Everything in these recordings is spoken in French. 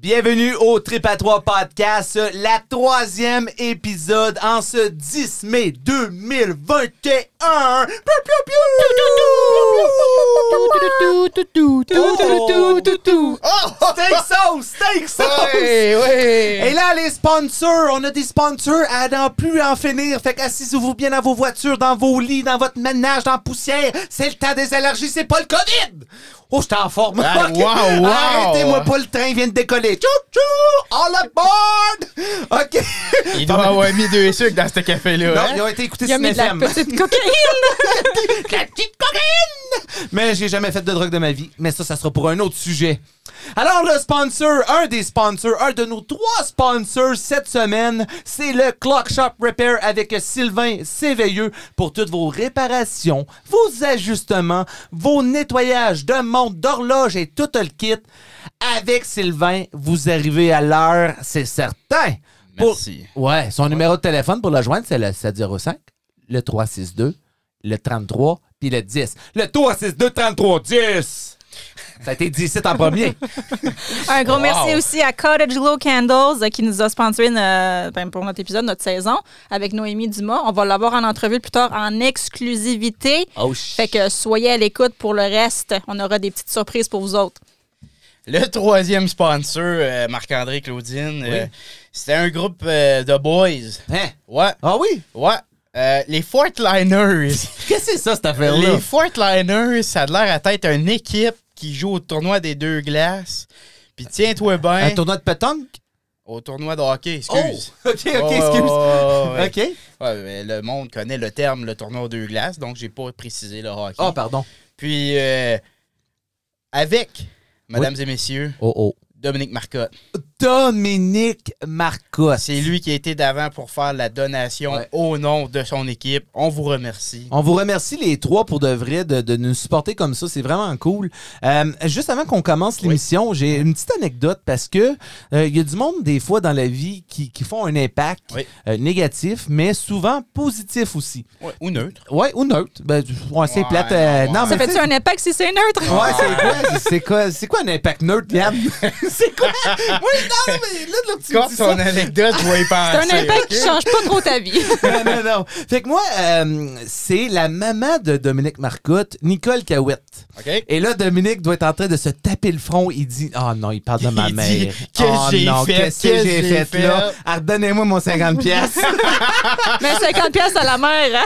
Bienvenue au Trip à 3 Podcast, la troisième épisode en ce 10 mai 2021. Steak sauce, steak sauce! Et là, les sponsors, on a des sponsors à n'en plus en finir. Fait qu'assisez-vous bien dans vos voitures, dans vos lits, dans votre ménage, dans la poussière. C'est le temps des allergies, c'est pas le COVID! Oh, j'étais en forme. Ah, wow, wow. Arrêtez-moi pas, le train vient de décoller. Tchou, tchou! All aboard! OK. Il doit avoir mis deux sucres dans ce café-là. Non, hein? ils ont été écoutés sur de la petite cocaïne. La petite cocaïne! Mais j'ai jamais fait de drogue de ma vie. Mais ça, ça sera pour un autre sujet. Alors, le sponsor, un des sponsors, un de nos trois sponsors cette semaine, c'est le Clock Shop Repair avec Sylvain Séveilleux pour toutes vos réparations, vos ajustements, vos nettoyages de montres, d'horloges et tout le kit. Avec Sylvain, vous arrivez à l'heure, c'est certain. Pour- Merci. Ouais, son numéro de téléphone pour le joindre, c'est le 705, le 362, le 33, puis le 10. Le 362 33 10. Ça a été 17 en premier. Un gros Wow. merci aussi à Cottage Glow Candles euh, qui nous a sponsoré euh, ben, pour notre épisode, notre saison, avec Noémie Dumas. On va l'avoir en entrevue plus tard en exclusivité. Oh, Fait que soyez à l'écoute pour le reste. On aura des petites surprises pour vous autres. Le troisième sponsor, euh, Marc-André Claudine, euh, c'était un groupe euh, de boys. Hein? Ouais, Ah oui? ouais. Euh, les Fortliners. Qu'est-ce que c'est ça, cette affaire-là? les Fortliners, ça a l'air à être une équipe qui joue au tournoi des deux glaces. Puis tiens-toi bien. Un tournoi de pétanque? Au tournoi de hockey, Oh! excuse. OK, OK, Oh, excuse. ouais. OK. Ouais, mais le monde connaît le terme le tournoi aux deux glaces, donc j'ai pas précisé le hockey. Oh, pardon. Puis, euh, avec, mesdames et messieurs, Oh, oh. Dominique Marcotte. Dominique Marcotte. C'est lui qui a été d'avant pour faire la donation Ouais. au nom de son équipe. On vous remercie. On vous remercie les trois pour de vrai de, de nous supporter comme ça. C'est vraiment cool. Euh, juste avant qu'on commence l'émission, j'ai une petite anecdote parce que euh, il y a du monde des fois dans la vie qui, qui font un impact Oui. euh, négatif, mais souvent positif aussi. Ouais, ou neutre. Ouais, ou neutre. Ben, ouais, c'est Ouais, plate. euh, non, non, ouais. mais Ça fait-tu un impact si c'est neutre? Ouais, c'est quoi? C'est quoi? C'est quoi un impact neutre, Yann? c'est quoi? Oui, non, mais là, là, tu Quand dis ton ça. anecdote, je vais y C'est un impact ok? qui change pas trop ta vie. non, non, non. Fait que moi, euh, c'est la maman de Dominique Marcotte, Nicole Cahouette. OK? Et là, Dominique doit être en train de se taper le front. Il dit Oh non, il parle de ma Il mère. dit, Qu'est-ce oh que j'ai non, fait? Qu'est-ce que j'ai que j'ai fait, là? fait? Ah, Redonnez-moi mon 50$. pièces. Mais 50 pièces à la mère. Hein?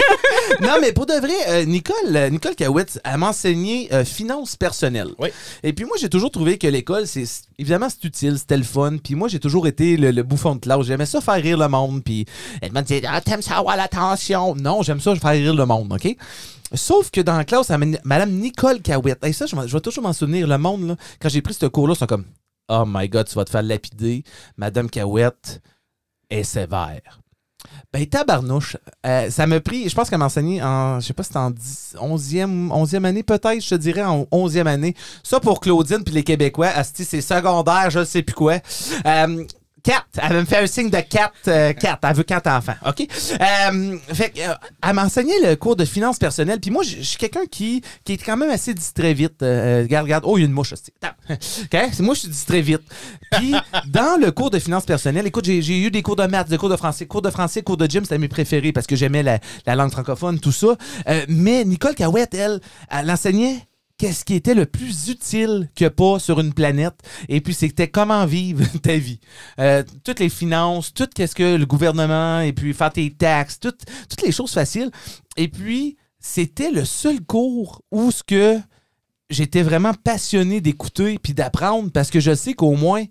non, mais pour de vrai, euh, Nicole, euh, Nicole Cahouette, elle m'a enseigné euh, finance personnelle. Oui. Et puis moi, j'ai toujours trouvé que l'école, évidemment, c'est utile, c'était le fun. Puis moi, j'ai toujours été le, bouffon de classe. J'aimais ça faire rire le monde. Puis elle m'a dit Ah, t'aimes ça avoir l'attention? Non, j'aime ça faire rire le monde, OK? Sauf que dans la classe, Madame Nicole Cahouette, et ça, je, vais toujours m'en souvenir. Le monde, là, quand j'ai pris ce cours-là, c'est comme Oh my God, tu vas te faire lapider. Madame Cahouette est sévère. Ben, tabarnouche. Euh, ça m'a pris, je pense qu'elle m'a enseigné en, je sais pas si c'était en 10 11e, 11e année, peut-être, je te dirais en 11e année. Ça pour Claudine puis les Québécois, asti, c'est secondaire, je sais plus quoi. Euh, 4. Elle me fait un signe de 4. 4. Elle veut 4 enfants. OK? Euh, fait que, euh, elle m'a enseigné le cours de finances personnelles. Puis moi, je suis quelqu'un qui, qui est quand même assez distrait vite. Euh, regarde, regarde. Oh, il y a une mouche. hostie. Attends. OK? C'est moi, je suis distrait vite. Puis, dans le cours de finances personnelles, écoute, j'ai eu des cours de maths, des cours de français. Cours de français, cours de gym, c'était mes préférés parce que j'aimais la, la langue francophone, tout ça. Euh, mais Nicole Cahouette, elle, elle enseignait qu'est-ce qui était le plus utile que pas sur une planète. Et puis, c'était comment vivre ta vie. Euh, toutes les finances, tout qu'est-ce que le gouvernement, et puis faire tes taxes, toutes, toutes les choses faciles. Et puis, c'était le seul cours où ce que j'étais vraiment passionné d'écouter puis d'apprendre parce que je sais qu'au moins,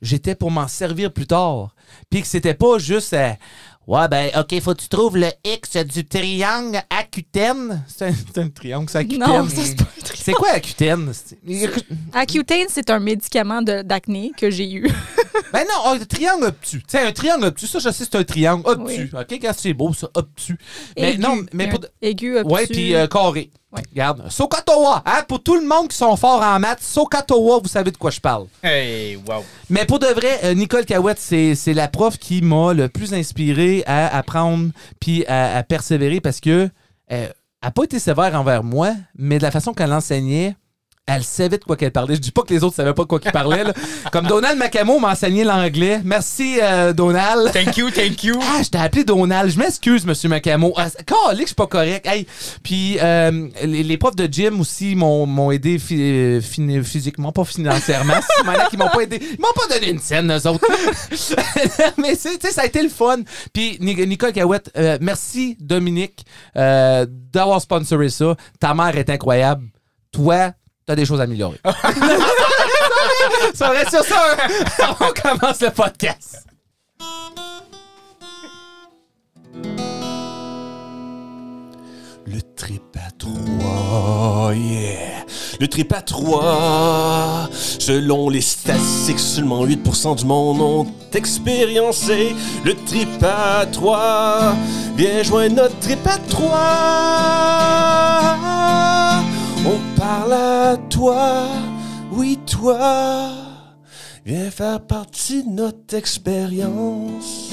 j'étais pour m'en servir plus tard. Puis que c'était pas juste euh, Ouais, ben, OK, faut que tu trouves le X du triangle acutène. C'est un, c'est un triangle, c'est acutène. Non, ça, c'est pas un truc. C'est quoi acutène? C'est- Accutane, c'est un médicament de- d'acné que j'ai eu. Ben non, un triangle obtus. Tu sais, un triangle obtus, ça, je sais, c'est un triangle obtus. OK, quand c'est beau, ça, obtus. Mais Aigu. non, mais y a pour. Aigu, obtus. Ouais, puis euh, carré. Ouais. Regarde. Sokatoa, hein, pour tout le monde qui sont forts en maths, Sokatoa, vous savez de quoi je parle. Hey, wow. Mais pour de vrai, euh, Nicole Cahouette, c'est c'est la prof qui m'a le plus inspiré à apprendre puis à, à persévérer parce que euh, elle n'a pas été sévère envers moi, mais de la façon qu'elle enseignait, Elle savait de quoi qu'elle parlait. Je dis pas que les autres savaient pas de quoi qu'ils parlaient. là. Comme Donald Macamo m'a enseigné l'anglais. Merci, euh, Donald. Thank you, thank you. Ah, je t'ai appelé Donald. Je m'excuse, Monsieur Macamo. Ah, Calé que je suis pas correct. Hey. Puis euh, les, les profs de gym aussi m'ont m'ont aidé phy- physiquement, pas financièrement. Maintenant qu'ils m'ont pas aidé. Ils m'ont pas donné une scène, eux autres. Mais c'est- tu sais, ça a été le fun. Puis Ni- Nicole Cahouette, euh, merci Dominique euh, d'avoir sponsoré ça. Ta mère est incroyable. Toi, t'as des choses à améliorer. ça reste sur ça. On commence le podcast. Le trip à trois, yeah. Le trip à trois. Selon les statistiques, seulement 8% du monde ont expériencé le trip à trois. Viens joindre notre trip à trois. On parle à toi, oui toi. Viens faire partie de notre expérience.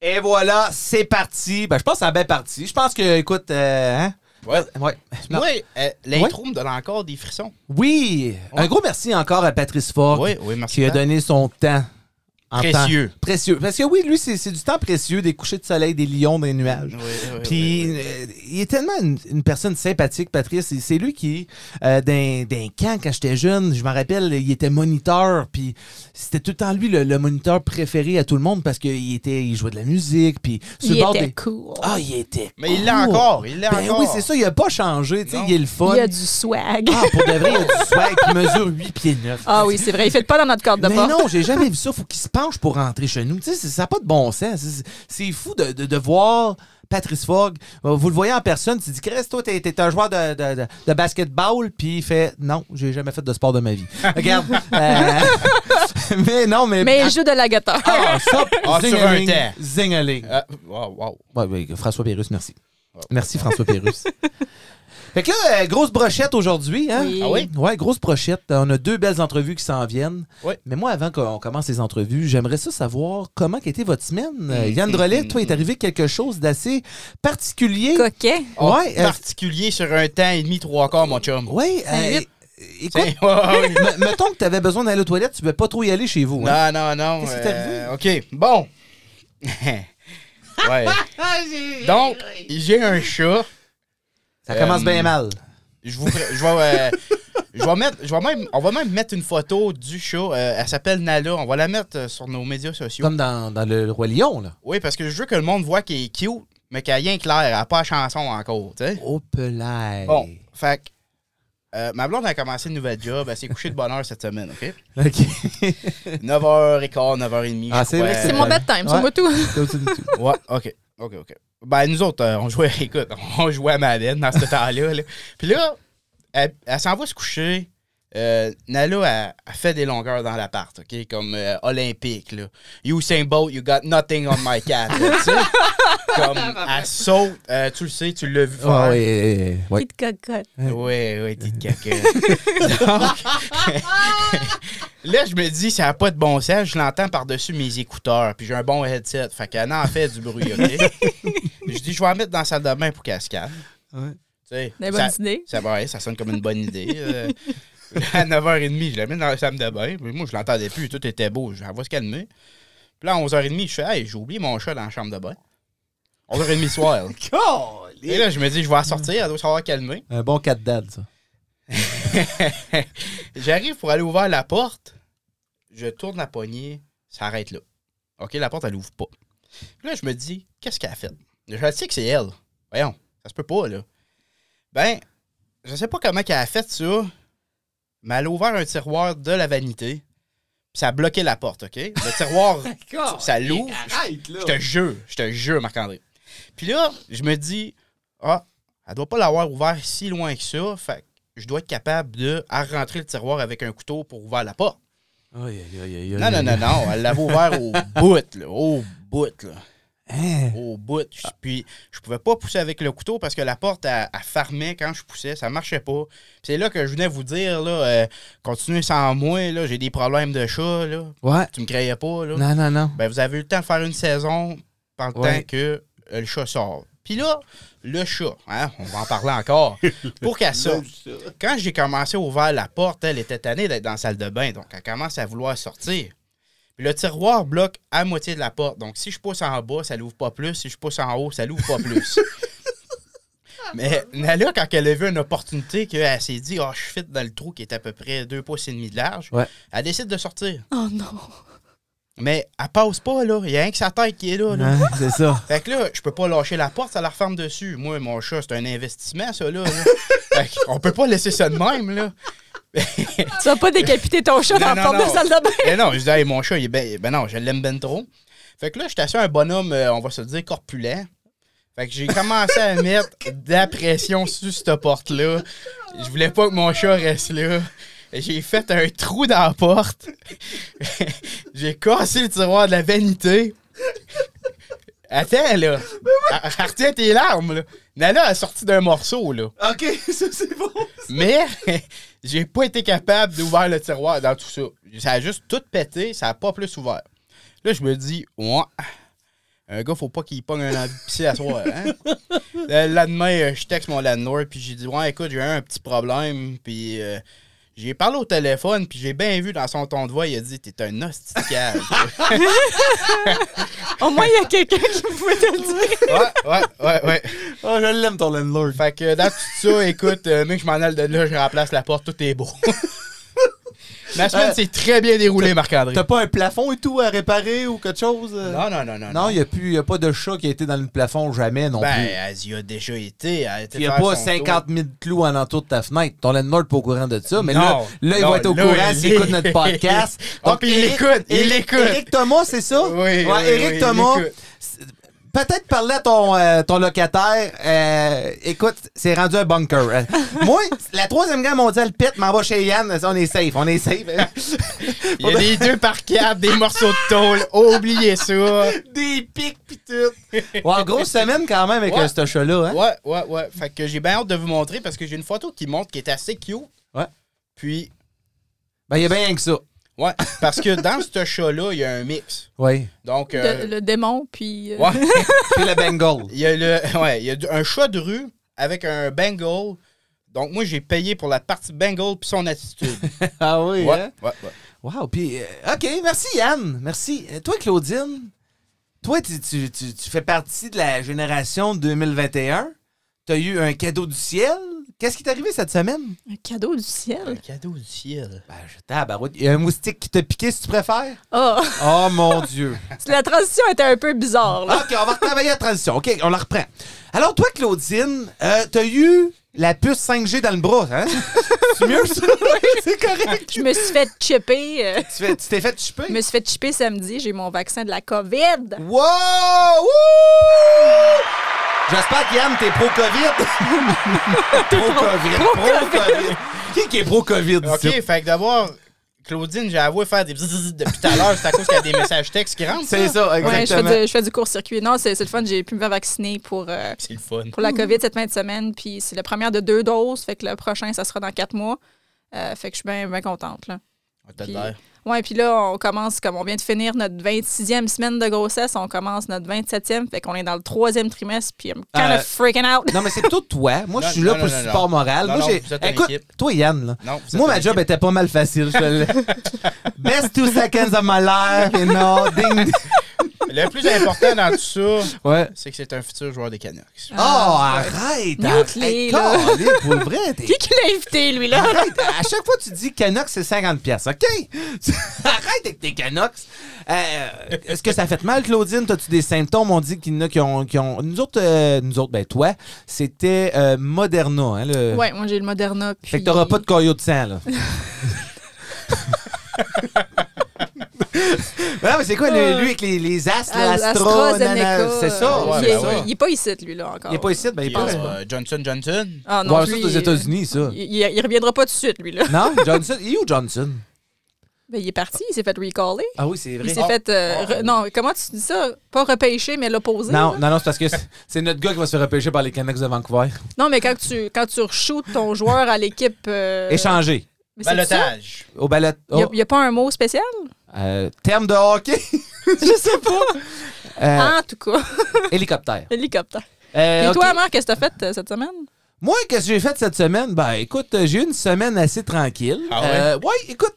Et voilà, c'est parti. Ben, je pense que ça a bien parti. Je pense que, écoute, euh, hein? Ouais. Ouais. Moi, euh, l'intro me donne encore des frissons. Oui. Un gros merci encore à Patrice Ford Oui, oui, merci. qui a donné son temps. En Précieux. temps- précieux. Parce que oui, lui, c'est c'est du temps précieux, des couchers de soleil, des lions, des nuages. Oui, oui, Puis oui, oui. euh, il est tellement une, une personne sympathique, Patrice. C'est lui qui, euh, d'un d'un camp quand j'étais jeune, je me rappelle, il était moniteur. Puis c'était tout le temps lui le, le moniteur préféré à tout le monde parce qu'il était, il jouait de la musique. Puis sur Il le bord était des- cool. Ah, il était. Mais il l'a encore, il l'a Ben encore. oui, c'est ça. Il a pas changé. tu sais, Non. Il est le fun. Il y a du swag. Ah, pour de vrai, il y a du swag. Il mesure 8 pieds 9. Ah oui, c'est vrai. Il fait pas dans notre corde de Mais porte. non, j'ai jamais vu ça. Faut qu'il se pour rentrer chez nous. Tu sais, c'est- ça n'a pas de bon sens. C'est- fou de, de, de voir Patrice Fogg. Euh, Vous le voyez en personne. Tu dis, Chris, toi, t'es t'es un joueur de, de, de, de basketball. Puis il fait, non, j'ai jamais fait de sport de ma vie. Regarde. euh, mais non, mais. Mais il joue de la guitare. Ah, ça, Ah, sur un zingaling. Ah, wow, wow. Ouais, ouais, François Pérus, merci. Merci, François Pérus. Fait que là, euh, grosse brochette aujourd'hui, hein? Oui. Ah oui? Ouais, grosse brochette. On a deux belles entrevues qui s'en viennent. Oui. Mais moi, avant qu'on commence les entrevues, j'aimerais ça savoir comment a été votre semaine. Euh, Yann Drolet, toi, il est arrivé quelque chose d'assez particulier. Coquet. Oh, Ouais, euh, particulier sur un temps et demi, trois quarts, mon chum. Oui, écoute, mettons que tu avais besoin d'aller aux toilettes, tu ne peux pas trop y aller chez vous. hein? Non, non, non. Qu'est-ce qui euh, OK, bon. ouais. Donc, j'ai un chat. Ça commence Euh, bien mal. Je vous, je vais, euh, je vais mettre, je vais même, on va même mettre une photo du chat. Euh, elle s'appelle Nala. On va la mettre euh, sur nos médias sociaux. Comme dans, dans le Roi Lion, là. Oui, parce que je veux que le monde voit qu'elle est cute, mais qu'elle a rien clair. Elle n'a pas la chanson encore, tu sais. Pelay. Bon, fait que, euh, ma blonde a commencé une nouvelle job. Elle s'est couchée de bonne heure cette semaine, OK? OK. 9h15, 9h30. Ah, c'est C'est mon bedtime, Ouais. moi tout. Ouais, OK. OK, OK. Ben, nous autres, euh, on jouait, écoute, on jouait à Madden dans ce temps-là. là. Puis là, elle, elle s'en va se coucher. Euh, Nala, elle, elle fait des longueurs dans l'appart, OK? Comme euh, olympique, là. Usain Bolt, you got nothing on my cat, là? Comme, elle saute, euh, tu le sais, tu l'as vu faire. Ah, oui, oui. Petite cocotte. Oui, oui, petite. Donc, là, je me dis, ça n'a pas de bon sens. Je l'entends par-dessus mes écouteurs. Puis j'ai un bon headset. Fait qu'elle en fait du bruit, OK? je dis, je vais la mettre dans la salle de bain pour qu'elle se calme. Ouais. Tu sais, Des ça, bonnes idées. ça, ouais, ça sonne comme une bonne idée. Euh, à 9h30, je la mets dans la salle de bain. Puis moi, je l'entendais plus. Tout était beau. Je elle va se calmer. Puis là, à 11h30, je fais, hey, j'ai oublié mon chat dans la chambre de bain. 11h30 le soir. Et là, je me dis, je vais la sortir. Elle doit savoir calmer. Un bon cat dad, ça. J'arrive pour aller ouvrir la porte. Je tourne la poignée. Ça arrête là. OK, la porte, elle ouvre pas. Puis là, je me dis, qu'est-ce qu'elle a fait? Je sais que c'est elle. Voyons, ça se peut pas, là. Ben, je sais pas comment qu'elle a fait ça, mais elle a ouvert un tiroir de la vanité. Puis ça a bloqué la porte, OK? Le tiroir, ça l'ouvre. Je te jure, je te jure, Marc-André. Puis là, je me dis, ah, elle doit pas l'avoir ouvert si loin que ça. Fait que je dois être capable de à rentrer le tiroir avec un couteau pour ouvrir la porte. Aïe, aïe, aïe, aïe, Non, non, non, non. Elle l'avait ouvert au bout, là. Au bout, là. Hein? Au bout. Puis, je pouvais pas pousser avec le couteau parce que la porte, elle, elle fermait quand je poussais. Ça marchait pas. C'est là que je venais vous dire, là, euh, continuez sans moi, là. J'ai des problèmes de chat, là. Ouais. Tu me croyais pas, là. Non, non, non. Ben, vous avez eu le temps de faire une saison pendant Ouais. que euh, le chat sort. Puis là, le chat, hein, on va en parler encore. Pour qu'elle sorte. Quand j'ai commencé à ouvrir la porte, elle était tannée d'être dans la salle de bain. Donc, elle commence à vouloir sortir. Puis le tiroir bloque à moitié de la porte. Donc, si je pousse en bas, ça l'ouvre pas plus. Si je pousse en haut, ça l'ouvre pas plus. Mais Nala, quand elle a vu une opportunité, qu'elle s'est dit, oh, je fit dans le trou qui est à peu près deux pouces et demi de large, Ouais. elle décide de sortir. Oh non. Mais elle passe pas, là. Il y a rien que sa tête qui est là. là. Ouais, c'est ça. Fait que là, je peux pas lâcher la porte, ça la referme dessus. Moi, mon chat, c'est un investissement, ça, là. là. fait qu'on peut pas laisser ça de même, là. Tu vas pas décapiter ton chat Non, dans la non, porte de salle de bain. Mais non, je dis, hey, mon chat, il est ben, ben non, je l'aime ben trop. Fait que là, j'étais assis un bonhomme, euh, on va se dire, corpulent. Fait que j'ai commencé à mettre de la pression sur cette porte-là. Je voulais pas que mon chat reste là. J'ai fait un trou dans la porte. j'ai cassé le tiroir de la vanité. Attends, là. Retiens tes larmes, là. Nala a sorti d'un morceau, là. OK, ça, c'est bon. Mais j'ai pas été capable d'ouvrir le tiroir dans tout ça. Ça a juste tout pété, ça a pas plus ouvert. Là, je me dis, ouais, un gars, faut pas qu'il pogne un pisser à soir. Hein? le lendemain, euh, je texte mon landlord, puis j'ai dit, ouais, écoute, j'ai eu un petit problème, puis euh, j'ai parlé au téléphone, puis j'ai bien vu dans son ton de voix, il a dit, t'es un cave. Au moins, il y a quelqu'un qui pouvait te le dire. ouais, ouais, ouais, ouais. Oh, je l'aime, ton landlord. Fait que dans tout ça, écoute, euh, mec, je m'en aille de là, je remplace la porte, tout est beau. Ma semaine Euh, s'est très bien déroulée, Marc-André. T'as pas un plafond et tout à réparer ou quelque chose? Non, non, non, non. Non, il n'y a, a pas de chat qui a été dans le plafond jamais non Ben, plus. elle y a déjà été. Il n'y a pas son 50 000 clous en entour de ta fenêtre. Ton landlord n'est pas au courant de ça. Mais là, Non, là, il non, va être au là, courant il s'il écoute notre podcast. Ah, puis il l'écoute, il l'écoute. Éric Thomas, c'est ça? Oui, Ouais, oui, Éric oui, il Thomas. Peut-être parler à ton, euh, ton locataire. euh, écoute, c'est rendu un bunker. Euh, moi, la troisième guerre mondiale pète, m'en va chez Yann. On est safe, on est safe. Il y a des deux par quatre, des morceaux de tôle. Oubliez ça. Des pics pis tout. Ouais, grosse semaine quand même avec Ouais. euh, ce chat-là. Hein? Ouais, ouais, ouais. Fait que j'ai bien hâte de vous montrer parce que j'ai une photo qui montre qui est assez cute. Ouais. Puis, Ben, il y a bien rien que ça. Ouais, parce que dans ce chat-là, il y a un mix. Oui. Donc, euh, Le, le démon, puis. euh, ouais. Puis le Bengal. Il y a, le, ouais, il y a un chat de rue avec un Bengal. Donc, moi, j'ai payé pour la partie Bengal puis son attitude. ah oui, Ouais, hein? ouais, ouais. Wow, puis euh, OK, merci Yann. Merci. Euh, Toi, Claudine, toi, tu, tu- tu- tu fais partie de la génération 2021. Tu as eu un cadeau du ciel. Qu'est-ce qui t'est arrivé cette semaine? Un cadeau du Un ciel. cadeau du ciel. Ben, je tabarouette. Il y a un moustique qui t'a piqué, si tu préfères? Oh, Oh mon Dieu. la transition était un peu bizarre, là. OK, on va retravailler la transition. OK, on la reprend. Alors, toi, Claudine, euh, t'as eu la puce 5G dans le bras, hein? C'est mieux, ça? Oui, c'est correct. Je me suis fait chipper. euh, Tu fais- tu t'es fait chipper? je me suis fait chipper samedi. J'ai mon vaccin de la COVID. Wow! Wouh! J'espère qu'Yann, t'es pro-COVID. pro-COVID. Pro-COVID. Qui qui est pro-COVID OK, ici? fait que d'abord, Claudine, j'ai avoué faire des bzzz depuis tout à l'heure. C'est à cause qu'il y a des messages textes qui rentrent. C'est ça, Ouais, je fais, exactement. du, je fais du court-circuit. Non, c'est le fun. J'ai pu me faire vacciner pour, euh, C'est le fun. pour la COVID cette fin de semaine. Puis c'est la première de deux doses. Fait que le prochain, ça sera dans quatre mois. Euh, fait que je suis bien bien contente. Là. Puis-. Ouais, puis là, on commence, comme on vient de finir notre 26e semaine de grossesse, on commence notre 27e, fait qu'on est dans le troisième trimestre, puis I'm kind Euh, of freaking out. Non, mais c'est plutôt toi. Moi, je suis là non, pour non, le non, support non. moral. Non, Moi, non, j'ai. vous êtes une Écoute, équipe. toi, Yann, là. Non, vous êtes Moi, une ma job équipe. était pas mal facile. Je te le- Best two seconds of my life, you know. Ding. Le plus important dans tout ça, Ouais. c'est que c'est un futur joueur des Canucks. Oh, arrête! Ah, là. pour vrai, t'es Qui qui l'a invité, lui, là? Arrête, à chaque fois que tu dis Canucks, c'est 50 pièces, OK? Arrête avec tes Canucks. Euh, Est-ce que ça fait mal, Claudine? As-tu des symptômes? On dit qu'il y en a qui ont... qui ont- Nous autres, euh, nous autres, ben toi, c'était euh, Moderna. Hein, le... Ouais, moi, j'ai le Moderna. Puis... Fait que t'auras pas de caillot de sang, là. non, mais c'est quoi, le- lui, avec les, les Astres, nanana, c'est ça? Ouais, il, c'est est, ben ouais. il est pas ici, lui, là, encore. Il est pas ici, ben il Puis, pense. euh, Johnson Johnson. Ah non, Ouais, lui, aux États-Unis, ça. Il, il, il reviendra pas tout de suite, lui, là. Non? Johnson? Il est où, Johnson? Ben, il est parti, il s'est fait recaller. Ah oui, c'est Il vrai. s'est fait. euh, re- non, comment tu dis ça? Pas repêcher, mais l'opposer. Non, là. non, non, c'est parce que c'est- notre gars qui va se faire repêcher par les Canucks de Vancouver. Non, mais quand tu, quand tu re-shootes ton joueur à l'équipe. euh, Échanger. Balotage. Au ballot. Il oh, n'y a, pas un mot spécial? Euh, terme de hockey? Je sais pas. Euh, En tout cas, Hélicoptère. hélicoptère. Euh, Et toi, Marc, qu'est-ce que t'as fait euh, cette semaine? Moi, qu'est-ce que j'ai fait cette semaine? Ben, écoute, j'ai eu une semaine assez tranquille. Ah ouais? Euh, ouais, écoute,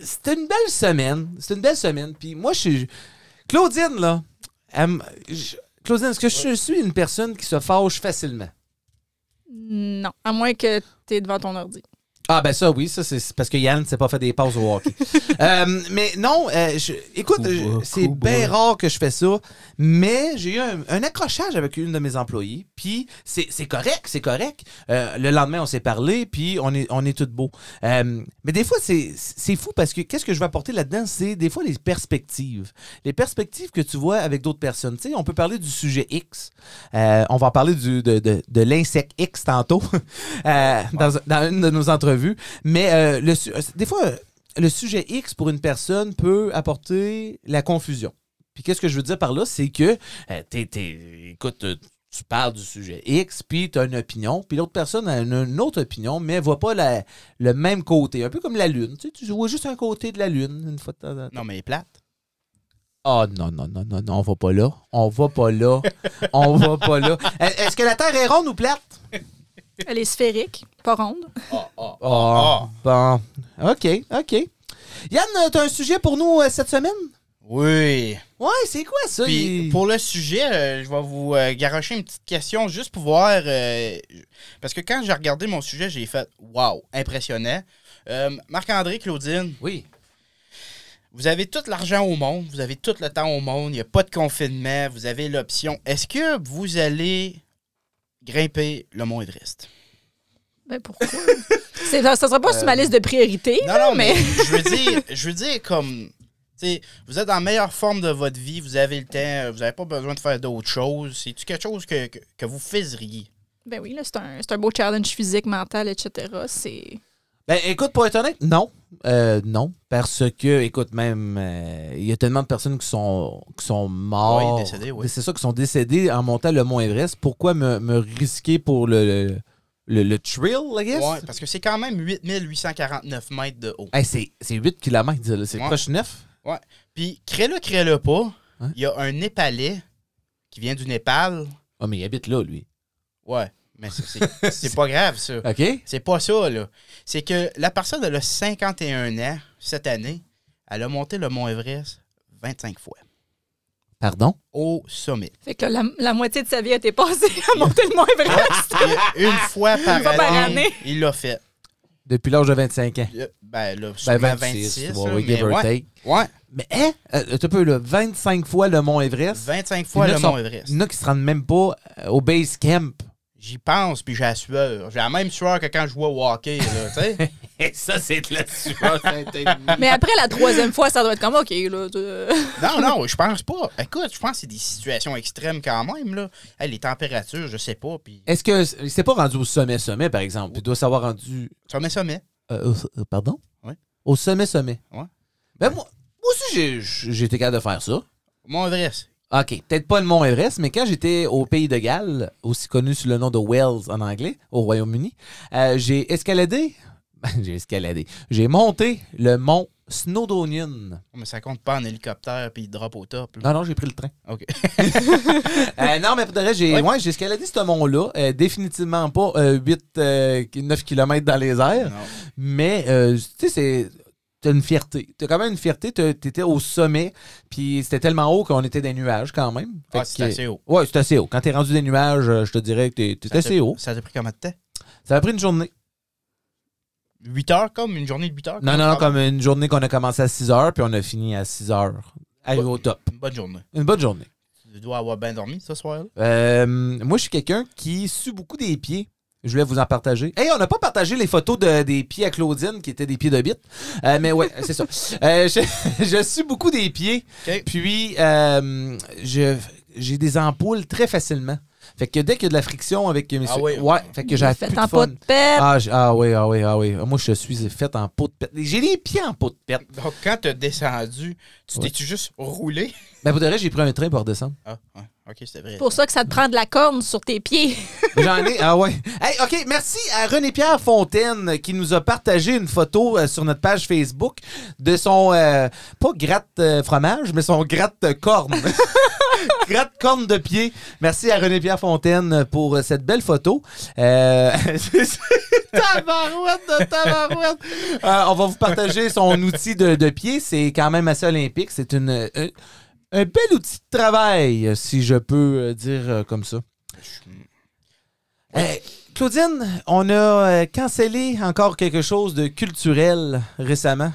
c'était une belle semaine. C'était une belle semaine. Puis moi, je suis. Claudine, là. elle m- je- Claudine, est-ce que je suis une personne qui se fâche facilement? Non, à moins que t'es devant ton ordi. Ah ben ça oui, ça c'est parce que Yann s'est pas fait des pauses au hockey. Euh, mais non, euh, je- écoute, c'est bien rare que je fais ça, mais j'ai eu un, un accrochage avec une de mes employés, puis c'est correct, c'est correct. Euh, le lendemain on s'est parlé, puis on est on est tout beau. Mais des fois c'est fou parce que qu'est-ce que je vais apporter là-dedans, c'est des fois les perspectives, les perspectives que tu vois avec d'autres personnes. Tu sais, on peut parler du sujet X, on va en parler du, de, de, de l'insecte X tantôt dans, dans une de nos entrevues. Mais euh, le, euh, des fois, le sujet X pour une personne peut apporter la confusion. Puis qu'est-ce que je veux dire par là, c'est que euh, t'es- t'es- écoute, tu parles du sujet X, puis tu as une opinion, puis l'autre personne a une, une autre opinion, mais elle voit pas la- le même côté. Un peu comme la Lune. Tu, sais, tu vois juste un côté de la Lune une fois de temps en temps. Non, mais elle est plate. Ah non, non, non, non, non, on va pas là. On va pas là. on va pas là. Est-ce que la Terre est ronde ou plate? Elle est sphérique, pas ronde. Ah, ah. Ah, bon. OK, OK. Yann, euh, t'as un sujet pour nous euh, cette semaine? Oui. Ouais, c'est quoi ça? Puis Il- pour le sujet, euh, je vais vous euh, garocher une petite question juste pour voir. euh, parce que quand j'ai regardé mon sujet, j'ai fait Waouh, impressionnant. Euh, Marc-André, Claudine, Oui. vous avez tout l'argent au monde, vous avez tout le temps au monde, il n'y a pas de confinement, vous avez l'option. Est-ce que vous allez grimper le mont Everest? Ben pourquoi? C'est- ça sera pas sur ma liste de priorités. Non, non, mais je veux dire, je veux dire comme. vous êtes la meilleure forme de votre vie, vous avez le temps, vous n'avez pas besoin de faire d'autres choses. C'est-tu quelque chose que, que, que vous faisiez? Ben oui, là, c'est un, c'est un beau challenge physique, mental, etc. C'est. Ben, écoute, pour être honnête, non. Euh, non. Parce que, écoute, même, euh, il y a tellement de personnes qui sont, qui sont mortes. Oui, décédées, oui. C'est ça, qui sont décédées en montant le Mont Everest. Pourquoi me, me risquer pour le, le, le trail, I guess? Ouais, parce que c'est quand même 8849 mètres de haut. Hey, c'est, c'est 8 km, c'est Ouais. proche 9. Puis, crée-le, crée-le pas, il Hein? y a un Népalais qui vient du Népal. Ah, mais il habite là, lui. Ouais, mais c'est- pas grave, ça. OK? C'est pas ça, là. C'est que la personne, elle a 51 ans cette année. Elle a monté le Mont Everest 25 fois. Pardon? Au sommet. Fait que là, la, la moitié de sa vie a été passée à monter le Mont Everest. Une fois par, Une fois par année, année. il l'a fait. Depuis l'âge de 25 ans. Ben là, Ben, sûrement 26, 26. ouais, mais ouais. take. Ouais, Mais, hein? Euh, tu peux, là, 25 fois le Mont Everest. 25 fois le Mont Everest. Il y en a qui se rendent même pas euh, au base camp. J'y pense, puis j'ai la sueur. J'ai la même sueur que quand je vois au hockey, là, tu sais. Et ça, c'est de la sueur Mais après la troisième fois, ça doit être comme OK, là. tu- Non, non, je pense pas. Écoute, je pense que c'est des situations extrêmes quand même, là. Hey, les températures, je sais pas, puis Est-ce que c'est pas rendu au sommet sommet, par exemple? Il doit savoir rendu. sommet, sommet. euh, au- euh, pardon? Ouais. Au sommet sommet. Ouais. Ben, moi, moi aussi, j'ai- été capable de faire ça. Mont Everest. OK, peut-être pas le Mont Everest, mais quand j'étais au pays de Galles, aussi connu sous le nom de Wales en anglais, au Royaume-Uni, euh, j'ai escaladé. j'ai escaladé. J'ai monté le mont Snowdonian. Mais ça compte pas en hélicoptère, puis il drop au top. là. Non, non, j'ai pris le train. OK. Euh, non, mais pour de vrai, j'ai Ouais. ouais, j'ai escaladé ce mont-là. euh, définitivement pas 8, 9 km dans les airs. Non. Mais, euh, tu sais, c'est. T'as une fierté. T'as quand même une fierté. T'étais au sommet, puis c'était tellement haut qu'on était des nuages quand même. Fait Ah, c'est assez haut. Ouais, c'est assez haut. Quand t'es rendu des nuages, euh, je te dirais que t'es t'es assez haut. Ça t'a pris combien de temps? Ça a pris une journée. 8 heures, comme une journée de 8 heures? Non, non, non, comme une journée qu'on a commencé à 6 heures, puis on a fini à 6 heures. Arrivé au top. Une bonne journée. Une bonne journée. Tu dois avoir bien dormi ce soir-là? Euh, moi, je suis quelqu'un qui sue beaucoup des pieds. Je voulais vous en partager. Hey, on n'a pas partagé les photos de- des pieds à Claudine, qui étaient des pieds de bite. Euh, mais ouais, c'est ça. Euh, je, je sue beaucoup des pieds. Puis, euh, je- j'ai des ampoules très facilement. Fait que dès qu'il y a de la friction avec mes Ah oui. ouais, fait que j'ai Fait plus en fun. de pète. Ah, ah oui, ah oui, ah oui. Moi, je suis fait en peau de pète. J'ai les pieds en peau de pète. Donc, quand t'as descendu, tu Ouais. t'es-tu juste roulé? Ben, pour de vrai, j'ai pris un train pour redescendre. Ah, ouais. Ok, c'était vrai. pour ça que ça te prend de la corne sur tes pieds. J'en ai. Ah ouais. Hey, OK, merci à René-Pierre Fontaine qui nous a partagé une photo euh, sur notre page Facebook de son, euh, pas gratte euh, fromage, mais son gratte corne. gratte corne de pied. Merci à René-Pierre Fontaine pour euh, cette belle photo. Euh, tabarouette de tabarouette. Euh, on va vous partager son outil de, de pied. C'est quand même assez olympique. C'est une, un, bel outil de travail, si je peux euh, dire euh, comme ça. Euh, Claudine, on a euh, cancellé encore quelque chose de culturel récemment.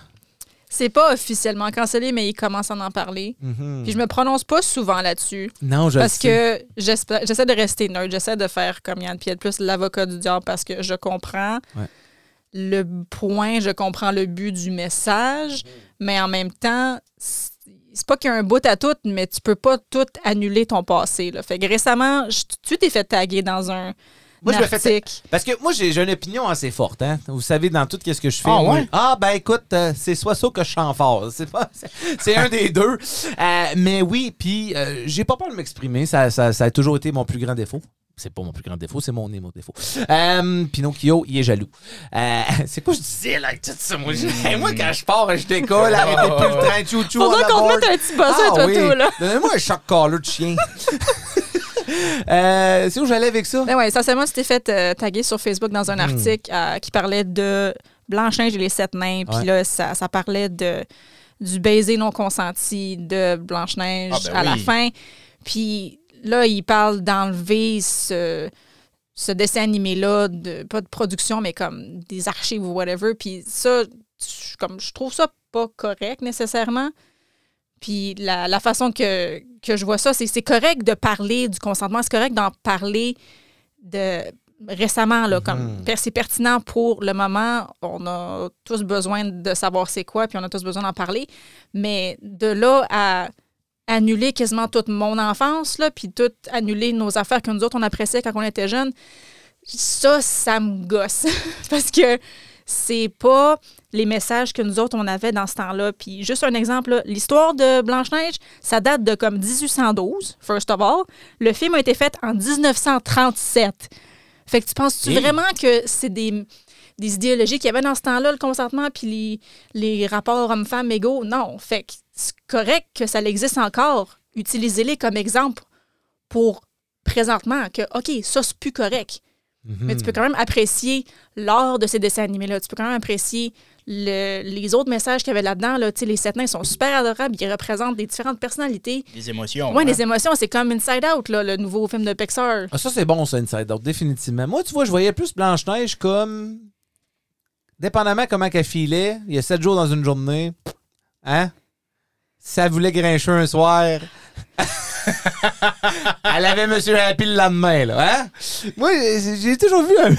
C'est pas officiellement cancellé, mais ils commencent à en parler. Mhm. Puis je me prononce pas souvent là-dessus. Non, je le Parce sais. que j'espère- j'essaie de rester neutre. J'essaie de faire comme Yann Pied plus l'avocat du diable parce que je comprends Ouais. le point, je comprends le but du message, Mm. mais en même temps, c'est pas qu'il y a un bout à tout, mais tu peux pas tout annuler ton passé. Là. Fait que récemment, je- tu t'es fait taguer dans un Moi, je me fais. Parce que moi, j'ai une opinion assez forte. Hein? Vous savez, dans tout ce que je fais. Ah, ouais? ah ben écoute, euh, c'est soit ça que je chante fort. C'est pas- c'est- c'est un des deux. Euh, mais oui, puis euh, j'ai pas peur de m'exprimer. Ça, ça, ça a toujours été mon plus grand défaut. C'est pas mon plus grand défaut, c'est mon nez, mon défaut. Euh, Pinocchio, il est jaloux. Euh, c'est quoi je disais là avec tout ça? Moi, je- moi quand je pars, je décolle, arrêtez plus le train, chou-chou. Faudrait on qu'on aboard. mette un petit buzzer, Ah toi, oui. tout, là. Donnez-moi un choc collar de chien. euh, c'est où j'allais avec ça? Ben ouais, essentiellement, tu t'es fait euh, taguer sur Facebook dans un Hmm. article euh, qui parlait de Blanche-Neige et les sept nains. Puis là, ça, ça parlait de, du baiser non consenti de Blanche-Neige Ah, ben à la fin. Puis là, il parle d'enlever ce, ce dessin animé-là, de, pas de production, mais comme des archives ou whatever. Puis ça, je- comme, je trouve ça pas correct nécessairement. Puis la, la façon que, que je vois ça, c'est c'est correct de parler du consentement, c'est correct d'en parler de récemment, là, comme Mhm. c'est pertinent pour le moment. On a tous besoin de savoir c'est quoi, puis on a tous besoin d'en parler. Mais de là à annuler quasiment toute mon enfance, là, puis tout annuler nos affaires que nous autres, on appréciait quand on était jeunes, ça, ça me gosse. Parce que c'est pas les messages que nous autres, on avait dans ce temps-là. Puis juste un exemple, l'histoire de Blanche-Neige, ça date de comme 1812, first of all. Le film a été fait en 1937. Fait que tu penses-tu vraiment que c'est des, des idéologies qu'il y avait dans ce temps-là, le consentement, puis les, les rapports hommes-femmes égaux? Non. Fait que c'est correct que ça existe encore. Utilisez-les comme exemple pour présentement que, OK, ça, c'est plus correct. Mais Hmm. tu peux quand même apprécier l'art de ces dessins animés-là. Tu peux quand même apprécier le- les autres messages qu'il y avait là-dedans. Là. Tu sais, Les sept nains sont super adorables. Ils représentent des différentes personnalités. Les émotions. Ouais, hein. les émotions, c'est comme Inside Out, là, le nouveau film de Pixar. Ah, ça, c'est bon, ça, Inside Out, définitivement. Moi, tu vois, je voyais plus Blanche-Neige comme. Dépendamment comment qu'elle filait, il y a sept jours dans une journée. Hein? Si ça voulait grincher un soir. Elle avait Monsieur Happy le lendemain, là. Hein? Moi, j'ai toujours vu un,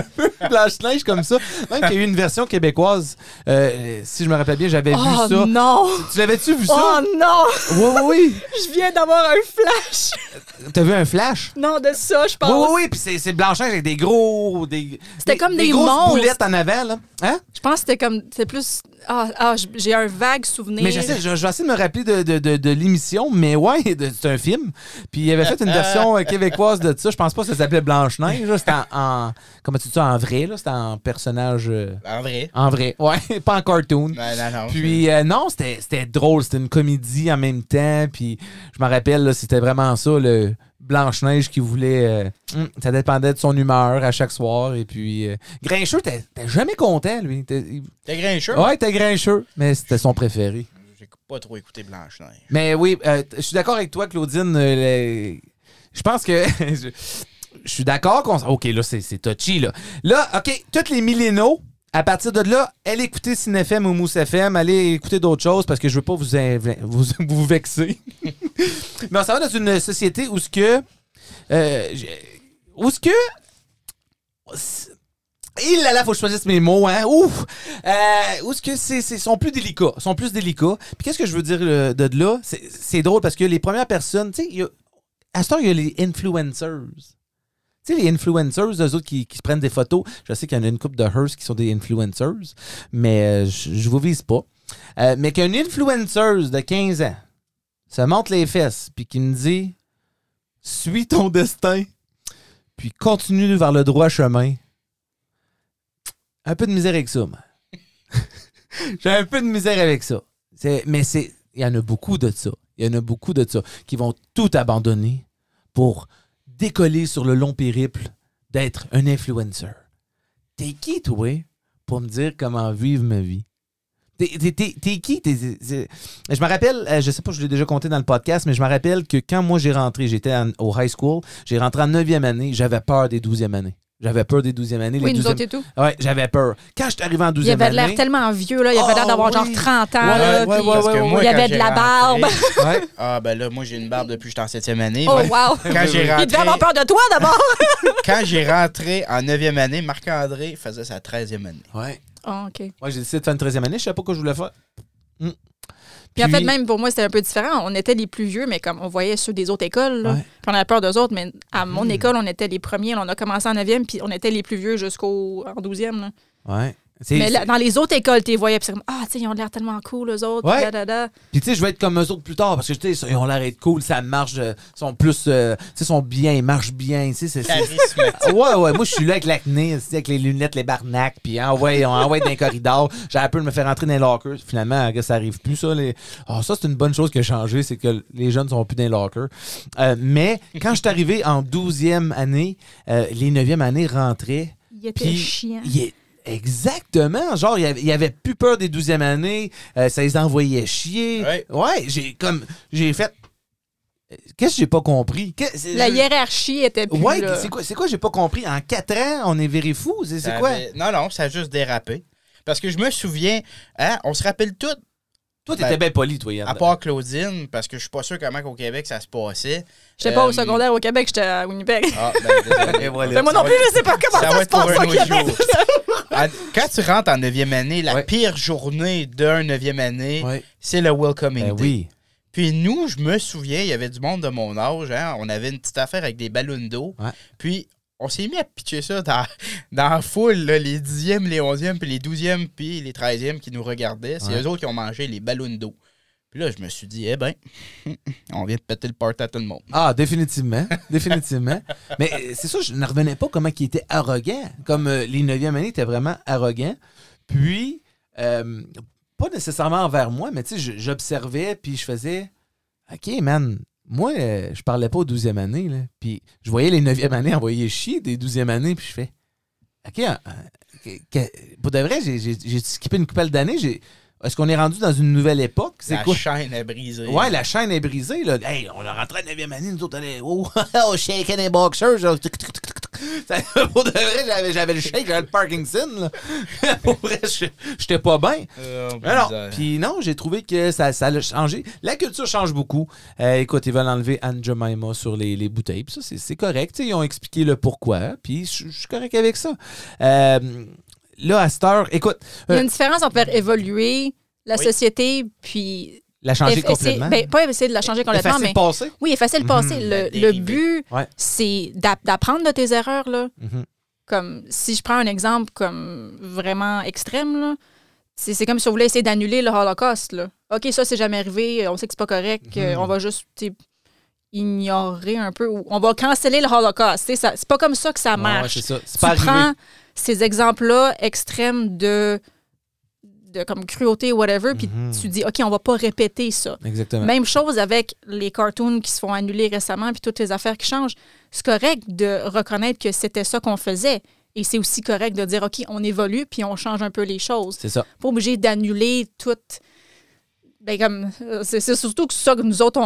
peu Blanche-Neige comme ça. Même qu'il y a eu une version québécoise. Euh, si je me rappelle bien, j'avais Oh vu ça. non! Tu l'avais-tu vu Oh ça? non! Oui, oui, oui. Je viens d'avoir un flash! T'as vu un flash? Non, de ça, je pense. Oui, oui, oui. Puis c'est, c'est Blanchard avec des gros. Des, C'était comme des grosses monstres. boulettes en avant, là. Hein? Je pense que c'était comme. C'était plus. Ah, ah, j'ai un vague souvenir. Mais j'essaie, je, je vais essayer de me rappeler de, de, de, de l'émission, mais ouais, c'est un film. Puis il avait fait une version euh, québécoise de ça. Je pense pas que ça s'appelait Blanche-Neige. C'était en, en- Comment tu dis ça? En vrai, là. C'était en personnage. euh, En vrai. en vrai. Ouais, pas en cartoon. Non, non, non. Puis euh, non, c'était c'était drôle, c'était une comédie en même temps. Puis je me rappelle, là, c'était vraiment ça, le Blanche-Neige qui voulait. euh, hum, ça dépendait de son humeur à chaque soir. Et puis. euh, Grincheux, t'es jamais content, lui. T'es- grincheux? Ouais, t'es Grincheux, mais c'était son préféré. J'ai pas trop écouté Blanche-Neige. Mais oui, euh, je suis d'accord avec toi, Claudine. les- Je pense que. je suis d'accord qu'on. OK, là, c'est touchy, là. Là, OK, tous les millénaux, à partir de là, allez écouter CineFM ou Mousse FM, allez écouter d'autres choses parce que je veux pas vous, vexer. Mais on s'en va dans une société où ce que. euh, où ce que. Il là là, faut que je choisisse mes mots, hein. Ouf! Euh, où est-ce que c'est, sont plus délicats, sont plus délicats. Puis qu'est-ce que je veux dire euh, de là? C'est, drôle parce que les premières personnes, tu sais, à ce temps, il y a les influencers. Sais, les influencers, eux autres qui, qui se prennent des photos. Je sais qu'il y en a une couple de Hearst qui sont des influencers, mais euh, je, je vous vise pas. Euh, mais qu'un influencer de 15 ans se monte les fesses puis qui me dit suis ton destin, puis continue vers le droit chemin. Un peu de misère avec ça, moi. J'ai un peu de misère avec ça. Mais c'est, il y en a beaucoup de ça. Il y en a beaucoup de ça qui vont tout abandonner pour décoller sur le long périple d'être un influencer. T'es qui, toi, pour me dire comment vivre ma vie? T'es, qui? Je me rappelle, euh, je sais pas, je l'ai déjà compté dans le podcast, mais je me rappelle que quand moi j'ai rentré, j'étais au high school, j'ai rentré en 9e année, j'avais peur des 12e années. J'avais peur des 12e années. Oui, les nous 12e autres et tout. Ouais, j'avais peur. Quand je suis arrivé en 12e Il avait année. l'air tellement vieux, là. Il avait Ah, l'air d'avoir oui. genre 30 ans, Ouais, là. ouais, puis ouais, Parce que moi, Il y avait de la rentré- barbe. Ouais. Ah, ben là, moi, j'ai une barbe depuis que j'étais en septième année. Oh, wow! Quand j'ai Il devait rentré, avoir peur de toi, d'abord! quand j'ai rentré en 9e année, Marc-André faisait sa 13e année. Ouais. Ah, OK. Moi, j'ai décidé de faire une 13e année. Je savais pas quoi je voulais faire. Hmm. Puis en fait, même pour moi, c'était un peu différent. On était les plus vieux, mais comme on voyait ceux des autres écoles, là, Ouais. puis on avait peur d'eux autres. Mais à mon Hmm. école, on était les premiers. on a commencé en 9e, puis on était les plus vieux jusqu'au en 12e. là. Ouais. Mais là, dans les autres écoles, tu les voyais, puis c'est comme, ah, tu sais, ils ont l'air tellement cool, eux autres. Ouais. da, da, da. Puis tu sais, je vais être comme eux autres plus tard parce que tu sais, ils ont l'air d'être cool, ça marche, euh, sont plus, euh, tu sais, sont bien, ils marchent bien, tu sais, c'est- Charismatique. Ouais, ouais, moi je suis là avec l'acné, tu sais, avec les lunettes, les barnacs, puis hein, ouais, on envoie dans les corridors. J'avais peur de me faire rentrer dans les lockers. Finalement, que ça arrive plus, ça. Les... Ah, ça, c'est une bonne chose qui a changé, c'est que les jeunes sont plus dans les lockers. Euh, mais quand je suis arrivé en 12e année, euh, les 9e années rentraient. Il était chiant. il est- Exactement. Genre, il y avait, il avait plus peur des 12e années. euh, ça les envoyait chier. Ouais. j'ai comme. J'ai fait. Qu'est-ce que j'ai pas compris? La je- hiérarchie était plus. Ouais, là. c'est quoi, c'est quoi j'ai pas compris? En 4 ans, on est viré fou? C'est quoi? avait- Non, non, ça a juste dérapé. Parce que je me souviens, hein, on se rappelle tout, Toi, t'étais Ben, bien poli, toi, Yann. à part Claudine, parce que je suis pas sûr comment au Québec ça se passait. J'étais pas au Euh, secondaire au Québec, j'étais à Winnipeg. Ah, ben, désolé. Et voilà. Mais moi non Ça plus, va je sais pas comment ça ça, va se être pour passe un au Québec. jour. Quand tu rentres en 9e année, la Ouais. pire journée d'un 9e année, Ouais. c'est le Welcoming Ben Day. oui. Puis nous, je me souviens, il y avait du monde de mon âge, hein, on avait une petite affaire avec des ballons d'eau. Ouais. Puis on s'est mis à pitcher ça dans, dans la foule, là, les 10e, les 11e, puis les 12e, puis les 13e qui nous regardaient. C'est Ouais. eux autres qui ont mangé les ballons d'eau. Puis là, je me suis dit, eh ben, on vient de péter le party à tout le monde. Ah, définitivement. définitivement. Mais euh, c'est ça, je ne revenais pas comment il était arrogant. Comme euh, les 9e années étaient vraiment arrogants. Puis, euh, pas nécessairement envers moi, mais tu sais, j'observais, puis je faisais OK, man, moi, euh, je parlais pas aux 12e année, là. Puis je voyais les 9e années envoyer chier des 12e années, puis je fais OK, euh, euh, pour de vrai, j'ai- skippé une couple d'années. Est-ce qu'on est rendu dans une nouvelle époque? C'est La quoi? chaîne est brisée. Ouais, la chaîne est brisée. Là. Hey, on est rentré à la 9e année, nous autres, on est. Oh, oh shaking les boxers. Pour de vrai, j'avais, j'avais le shake, j'avais le Parkinson. Là. Pour vrai, je- j'étais pas bien. Euh, bizarre. puis non, j'ai trouvé que ça, ça a changé. La culture change beaucoup. Euh, écoute, ils veulent enlever Anne Jemima sur les, les bouteilles. Puis ça, c'est, c'est correct. Tu sais, ils ont expliqué le pourquoi. Puis je suis correct avec ça. Euh, là, à cette heure, écoute, Il y a une différence entre faire évoluer la Oui. société, puis. La changer complètement. ben, pas essayer de la changer complètement, Effacer mais. le passé. Oui, effacer le passé. Mhm. le, La le dériver. but, Ouais. c'est d'app- d'apprendre de tes erreurs, là. Mhm. Comme, si je prends un exemple comme vraiment extrême, là, c'est comme si on voulait essayer d'annuler le Holocauste, là. OK, ça, c'est jamais arrivé, on sait que c'est pas correct, euh, Mhm. on va juste, ignorer un peu, ou on va canceller le Holocauste. tu sais, ça- C'est pas comme ça que ça Ouais, ouais, marche. c'est ça. Tu pas arrivé. prends ces exemples-là extrêmes de, de comme cruauté, whatever, puis Mhm. tu dis, OK, on va pas répéter ça. Exactement. Même chose avec les cartoons qui se font annuler récemment, puis toutes les affaires qui changent. C'est correct de reconnaître que c'était ça qu'on faisait. Et c'est aussi correct de dire, OK, on évolue, puis on change un peu les choses. C'est ça. Pas obligé d'annuler tout. Ben, comme, euh, c'est c'est surtout que ça que nous autres, on,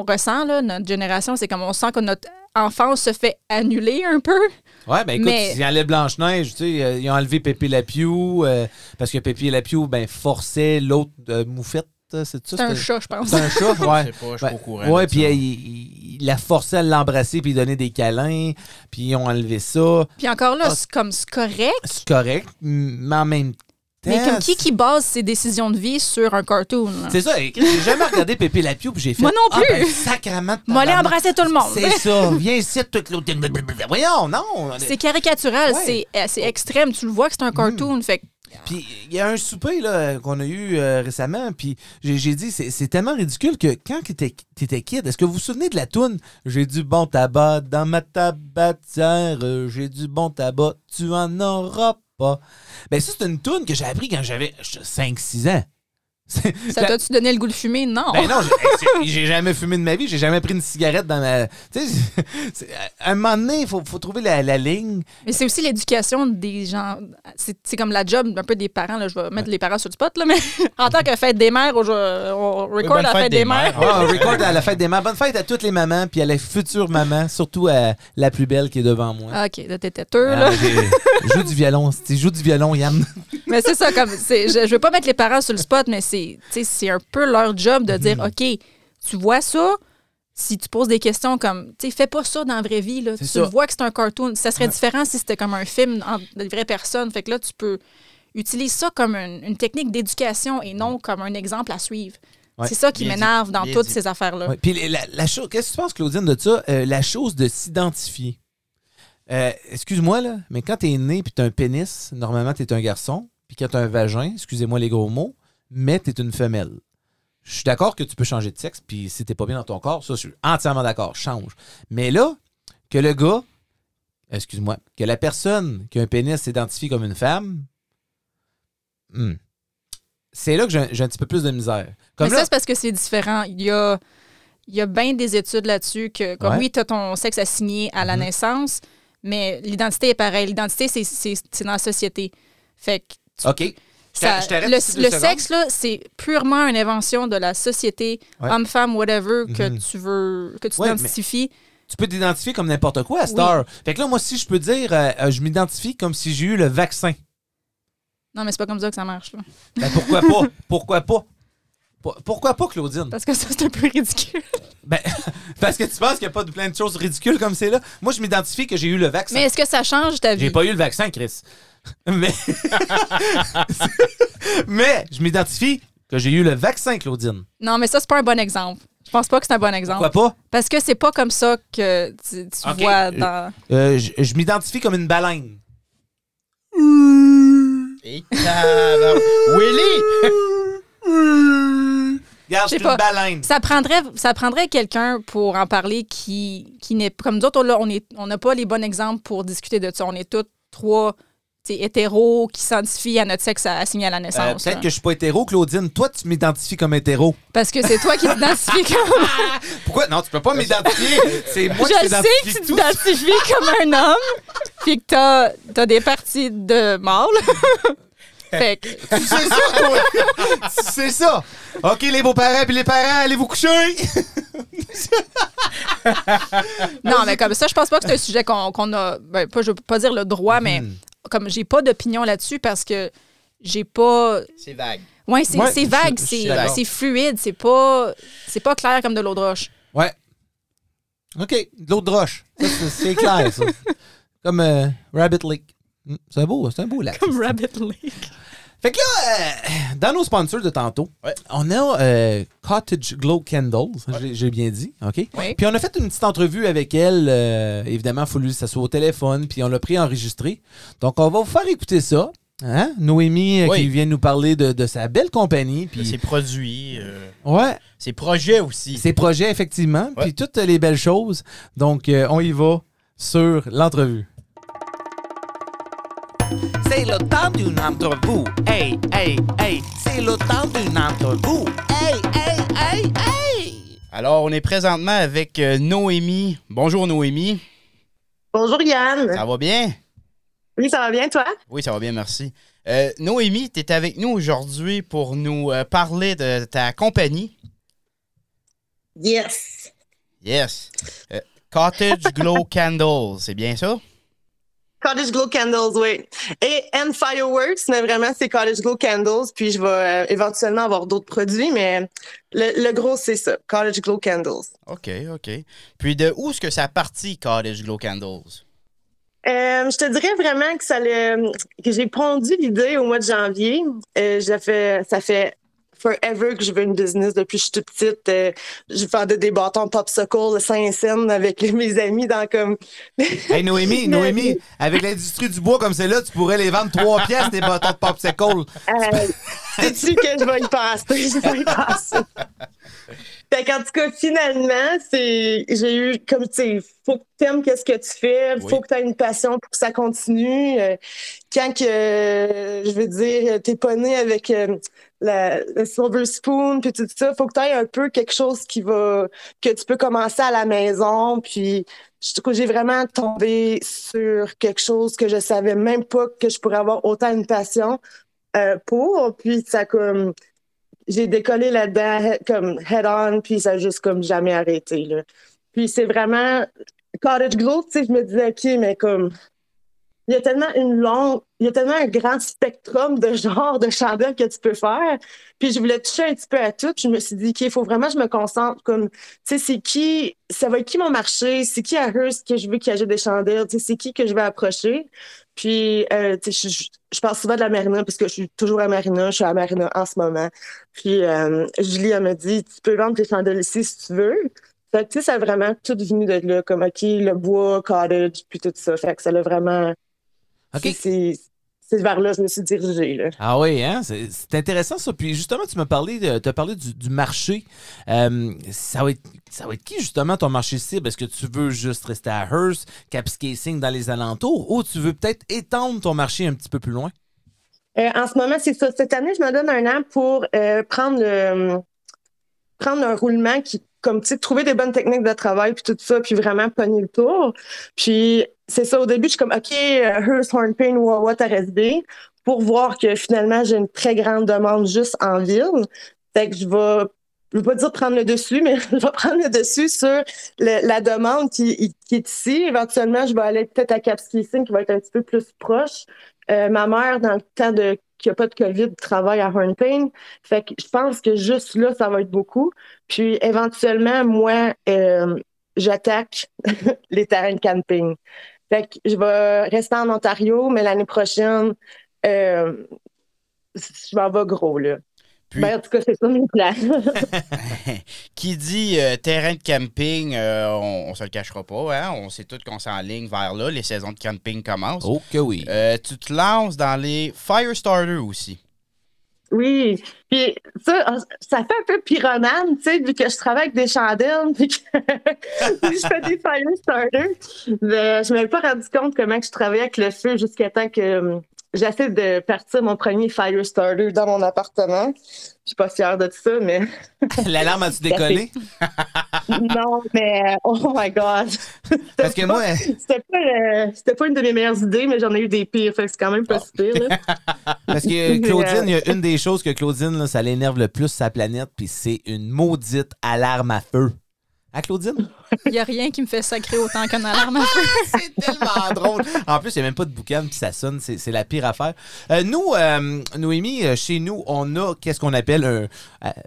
on ressent, là, notre génération, c'est comme on sent que notre enfance se fait annuler un peu. Ouais, ben écoute, Mais- ils enlèvent Blanche-Neige, tu sais, euh, ils ont enlevé Pépé Lapiou, euh, parce que Pépé Lapiou, ben, forçait l'autre euh, moufette, euh, c'est ça? C'est un chat, je pense. C'est un chat, Je ouais. sais pas, je suis Ouais, pas au courant. ouais puis il, il- il la forçait à l'embrasser puis il donnait des câlins, puis ils ont enlevé ça. Puis encore là, Ah, c'est comme c'est correct, C'est correct, mais en même temps. Mais comme qui qui base ses décisions de vie sur un cartoon? là? C'est ça, j'ai jamais regardé Pépé Lapiou puis j'ai fait. Moi non Ah, plus. ben, sacrement. de Moi, tabarnak. embrasser tout le monde. C'est ça, viens ici, toute l'autre. Voyons, non. C'est caricatural, Ouais. c'est euh, c'est extrême. Tu le vois que c'est un cartoon. Fait que Puis il y a un souper là, qu'on a eu euh, récemment, puis j'ai, j'ai dit, c'est, c'est tellement ridicule que quand t'étais, t'étais kid, est-ce que vous vous souvenez de la toune J'ai du bon tabac dans ma tabatière, euh, j'ai du bon tabac, tu en auras Ben ça, c'est une toune que j'ai appris quand j'avais 5-6 ans. Ça t'a-tu donné le goût de fumer? Non. ben non, j'ai- jamais fumé de ma vie, j'ai jamais pris une cigarette dans ma. Tu sais, à un moment donné, il faut, faut trouver la, la ligne. Mais c'est aussi l'éducation des gens. C'est comme la job un peu des parents. Là. Je vais mettre les parents sur le spot, là, mais en tant que fête des mères, on, on record bonne la fête des mères. Ah, on record à la fête des mères. Bonne fête à toutes les mamans, puis à la future maman, surtout à la plus belle qui est devant moi. Ah, OK, là, t'es têteux, là. Ah, je joue du violon. Tu joues du violon, Yann. Mais c'est ça, comme je, je veux pas mettre les parents sur le spot, mais c'est c'est un peu leur job de dire Mhm. OK, tu vois ça, si tu poses des questions comme tu sais, fais pas ça dans la vraie vie, là. Tu ça. vois que c'est un cartoon. Ça serait différent si c'était comme un film en, de vraies personnes. Fait que là, tu peux utiliser ça comme une, une technique d'éducation et non comme un exemple à suivre. Ouais. C'est ça qui Bien dit. m'énerve dans toutes dit. ces affaires-là. Ouais, Puis la, la chose, qu'est-ce que tu penses, Claudine, de ça? Euh, la chose de s'identifier. Euh, Excuse-moi, là, mais quand t'es né puis t'as un pénis, normalement, t'es un garçon. Puis quand t'as un vagin, excusez-moi les gros mots, mais t'es une femelle. Je suis d'accord que tu peux changer de sexe, puis si t'es pas bien dans ton corps, ça, je suis entièrement d'accord, change. Mais là, que le gars, excuse-moi, que la personne qui a un pénis s'identifie comme une femme, hmm, c'est là que j'ai un petit peu plus de misère. Comme Mais là, ça, c'est parce que c'est différent. Il y a, il y a bien des études là-dessus que, comme Ouais. oui, tu as ton sexe assigné à la Mhm. naissance, mais l'identité est pareille. L'identité, c'est- c'est c'est dans la société. Fait que tu- OK. Ça- je t'arrête le, sexe, là, c'est purement une invention de la société, Ouais. homme, femme, whatever, que Mhm. tu veux, que tu Ouais, t'identifies. tu peux t'identifier comme n'importe quoi à cette Oui. heure. Fait que là, moi, si je peux dire, euh, euh, je m'identifie comme si j'ai eu le vaccin. Non, mais c'est pas comme ça que ça marche. là. Ben, pourquoi pas? Pourquoi pas? Pour- Pourquoi pas, Claudine? Parce que ça, c'est un peu ridicule. Ben, parce que tu penses qu'il n'y a pas de plein de choses ridicules comme c'est là. Moi, je m'identifie que j'ai eu le vaccin. Mais est-ce que ça change ta vie? J'ai pas eu le vaccin, Chris. Mais, mais je m'identifie que j'ai eu le vaccin, Claudine. Non, mais ça, c'est pas un bon exemple. Je pense pas que c'est un bon exemple. Pourquoi pas? Parce que c'est pas comme ça que tu, tu Ok. vois dans. Euh, je je m'identifie comme une baleine. Et tabarnak. Willy! Regarde, Je suis une pas. baleine. Ça prendrait, ça prendrait quelqu'un pour en parler qui, qui n'est comme d'autres. Là, on est, on n'a pas les bons exemples pour discuter de ça. On est tous trois tu sais, hétéros qui s'identifient à notre sexe assigné à la Euh, naissance. Peut-être que je suis pas hétéro, Claudine. Toi, tu m'identifies comme hétéro. Parce que c'est toi qui t'identifies comme. Pourquoi? Non, tu peux pas m'identifier. C'est moi Je qui le sais que tu t'identifies comme un homme, puis que t'as as des parties de mâle. fait que, Tu sais ça, toi? C'est ça. OK, les beaux-parents puis les parents, allez vous coucher. non, mais comme ça, je pense pas que c'est un sujet qu'on a. Ben, pas, je veux pas dire le droit, mais Mhm. Comme j'ai pas d'opinion là-dessus parce que j'ai pas. C'est vague. Ouais, c'est Ouais, vague, c'est fluide, c'est pas c'est pas clair comme de l'eau de roche. Ouais. OK, de l'eau de roche. Ça, c'est- clair, ça. Comme euh, Rabbit Lake. Hmm, C'est un beau, c'est un beau lac. Rabbit Lake. Fait que là, euh, dans nos sponsors de tantôt, Ouais. on a euh, Cottage Glow Candles, j'ai- j'ai bien dit, OK? Puis on a fait une petite entrevue avec elle, euh, évidemment, il faut lui que ça soit au téléphone, puis on l'a pris enregistré. Donc on va vous faire écouter ça. Hein? Noémie euh, Oui. qui vient nous parler de, de sa belle compagnie, Puis ses produits, euh, ouais, ses projets aussi. ses projets effectivement, puis toutes les belles choses. Donc euh, on y va sur l'entrevue. C'est le temps d'une entrevue. Hey, hey, hey. C'est le temps d'une entrevue. Hey, hey, hey, hey. Alors, on est présentement avec euh, Noémie. Bonjour Noémie. Bonjour Yann. Ça va bien? Oui, ça va bien, toi? Oui, ça va bien, merci. Euh, Noémie, tu es avec nous aujourd'hui pour nous euh, parler de ta compagnie. Yes. Yes. Euh, Cottage Glow Candles, c'est bien ça? Cottage Glow Candles, oui. Et And Fireworks, mais vraiment, c'est Cottage Glow Candles. Puis je vais euh, éventuellement avoir d'autres produits, mais le, le gros, c'est ça. Cottage Glow Candles. OK, OK. Puis de où est-ce que ça partit, Cottage Glow Candles? Euh, je te dirais vraiment que ça le, que j'ai pondu l'idée au mois de janvier. Euh, ça fait ça fait forever que je veux une business depuis que je suis toute petite. Euh, je vendais des bâtons popsicle saint scène avec mes amis dans comme. hey Noémie, Noémie, avec l'industrie du bois comme c'est là, tu pourrais les vendre trois pièces des bâtons de popsicle. Euh, Sais-tu que je vais y passer? Je vais y passer. Fait qu'en tout cas, finalement, c'est, j'ai eu, comme tu sais, faut que tu aimes qu'est-ce que tu fais, faut que tu aies une passion pour que ça continue. Euh, quand que, je veux dire, t'es pas né avec euh, le silver spoon puis tout ça, faut que tu aies un peu quelque chose qui va, que tu peux commencer à la maison. Puis, j'ai vraiment tombé sur quelque chose que je savais même pas que je pourrais avoir autant une passion euh, pour. Puis, ça comme j'ai décollé là-dedans comme head-on, puis ça a juste comme jamais arrêté. Là. Puis c'est vraiment Cottage Glow, tu sais, je me disais, OK, mais comme il y a tellement une longue, il y a tellement un grand spectrum de genres de chandelles que tu peux faire. Puis je voulais toucher un petit peu à tout. je me suis dit, OK, il faut vraiment que je me concentre comme, tu sais, c'est qui, ça va être qui mon marché, c'est qui à Hearst que je veux qu'il y ait des chandelles, tu sais, c'est qui que je vais approcher? Puis, euh, tu sais, je, je, parle souvent de la Marina parce que je suis toujours à Marina. Je suis à Marina en ce moment. Puis, euh, Julie, elle me dit, tu peux vendre tes chandelles ici si tu veux. Fait que, tu sais, ça a vraiment tout venu de là, comme, OK, le bois, cottage, puis tout ça. Fait que ça l'a vraiment... OK. C'est c'est vers là que je me suis dirigée. Là. Ah oui, hein? c'est intéressant ça. Puis justement, tu m'as parlé, de, as parlé du, marché. Euh, ça, va être, ça va être qui justement ton marché cible? Est-ce que tu veux juste rester à Hearst, Capscasing dans les alentours ou tu veux peut-être étendre ton marché un petit peu plus loin? Euh, en ce moment, c'est ça. Cette année, je me donne un an pour euh, prendre, prendre un roulement qui comme tu sais, trouver des bonnes techniques de travail puis tout ça, puis vraiment pogner le tour. Puis c'est ça, au début, je suis comme, OK, uh, Hearst, Hornpain, Wawa, RSB, pour voir que finalement, j'ai une très grande demande juste en ville. Fait que je vais, je vais pas dire prendre le dessus, mais je vais prendre le dessus sur la demande qui, est ici. Éventuellement, je vais aller peut-être à Capskissing, qui va être un petit peu plus proche. Euh, ma mère, dans le temps de qu'il n'y a pas de COVID, travaille à Hornpain. Fait que je pense que juste là, ça va être beaucoup. Puis éventuellement, moi, euh, j'attaque les terrains de camping. Fait que je vais rester en Ontario, mais l'année prochaine, euh, je m'en vais gros, là. Ben, en tout cas, c'est ça mes plans. Qui dit euh, terrain de camping, euh, on, ne se le cachera pas, hein? On sait tous qu'on ligne vers là, les saisons de camping commencent. Oh que oui. tu te lances dans les Firestarter aussi. Oui, puis ça, ça fait un peu pyromane, tu sais, vu que je travaille avec des chandelles, puis que je fais des fire starters. Je ne m'avais pas rendu compte comment je travaillais avec le feu jusqu'à temps que j'essaie de partir mon premier fire starter dans mon appartement. Je suis pas fière de ça, mais. L'alarme a-tu décollé? non, mais euh, oh my God. Parce que moi. C'était pas, euh, pas, une de mes meilleures idées, mais j'en ai eu des pires. Fait c'est quand même pas si pire. Parce que Claudine, il y a une des choses que Claudine, ça l'énerve le plus sa planète, puis c'est une maudite alarme à feu. À Claudine? Il n'y a rien qui me fait sacrer autant qu'un alarme à feu. c'est tellement drôle. En plus, il n'y a même pas de boucan, puis ça sonne. C'est la pire affaire. Euh, nous, euh, Noémie, euh, chez nous, on a qu'est-ce qu'on appelle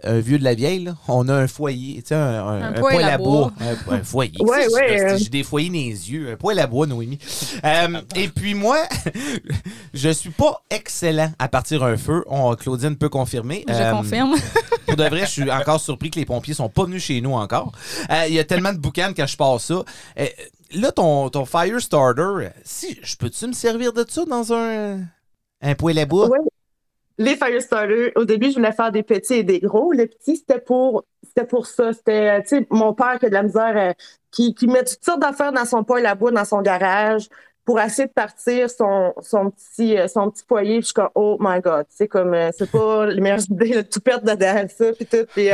un, vieux de la vieille. On a un foyer, tu sais, un, un, poêle à bois. Un, foyer. Ouais, ouais. J'ai des foyers dans les yeux. Un poêle à bois, Noémie. et puis moi, je suis pas excellent à partir un feu. On, Claudine peut confirmer. Je confirme. pour de vrai, je suis encore surpris que les pompiers sont pas venus chez nous encore. Il y a tellement de quand je passe ça. Euh, là, ton, ton Firestarter, si, je peux-tu me servir de ça dans un, un poêle à bois? Oui. Les Firestarter, au début, je voulais faire des petits et des gros. Les petits, c'était pour, c'était pour ça. C'était, tu sais, mon père qui a de la misère, euh, qui, qui met toutes sortes d'affaires dans son poêle à bois, dans son garage pour essayer de partir son, son petit euh, son petit foyer puis je suis comme oh my god c'est comme c'est pas les meilleures idées de tout perdre dedans ça puis tout puis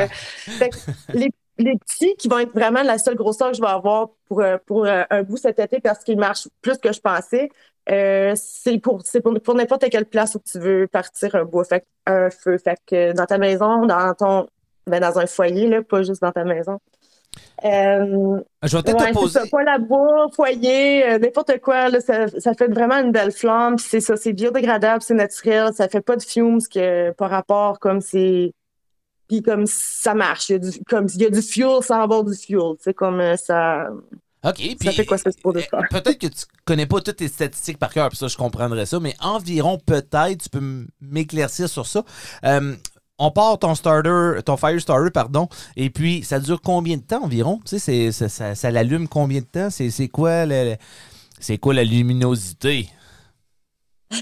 les les petits qui vont être vraiment la seule grosseur que je vais avoir pour, euh, pour euh, un bout cet été parce qu'ils marchent plus que je pensais. Euh, c'est pour pour, pour n'importe quelle place où tu veux partir un bois, fait un feu. Fait que dans ta maison, dans ton ben dans un foyer, là, pas juste dans ta maison. Euh, je vais peut-être te poser. Ça, pas la bois, foyer, n'importe quoi, là, ça, ça, fait vraiment une belle flamme. C'est ça, c'est biodégradable, c'est naturel, ça fait pas de fumes que par rapport comme c'est puis comme ça marche. Il y a du, comme, il y a du fuel sans avoir du fuel. C'est comme euh, ça. OK. Ça fait quoi de faire? Peut-être que tu connais pas toutes tes statistiques par cœur, puis ça, je comprendrais ça, mais environ, peut-être, tu peux m'éclaircir sur ça. Euh, on part ton starter, ton fire starter, pardon, et puis ça dure combien de temps environ? Tu sais, c'est- ça, ça, ça l'allume combien de temps? C'est c'est quoi le- c'est quoi la luminosité? Je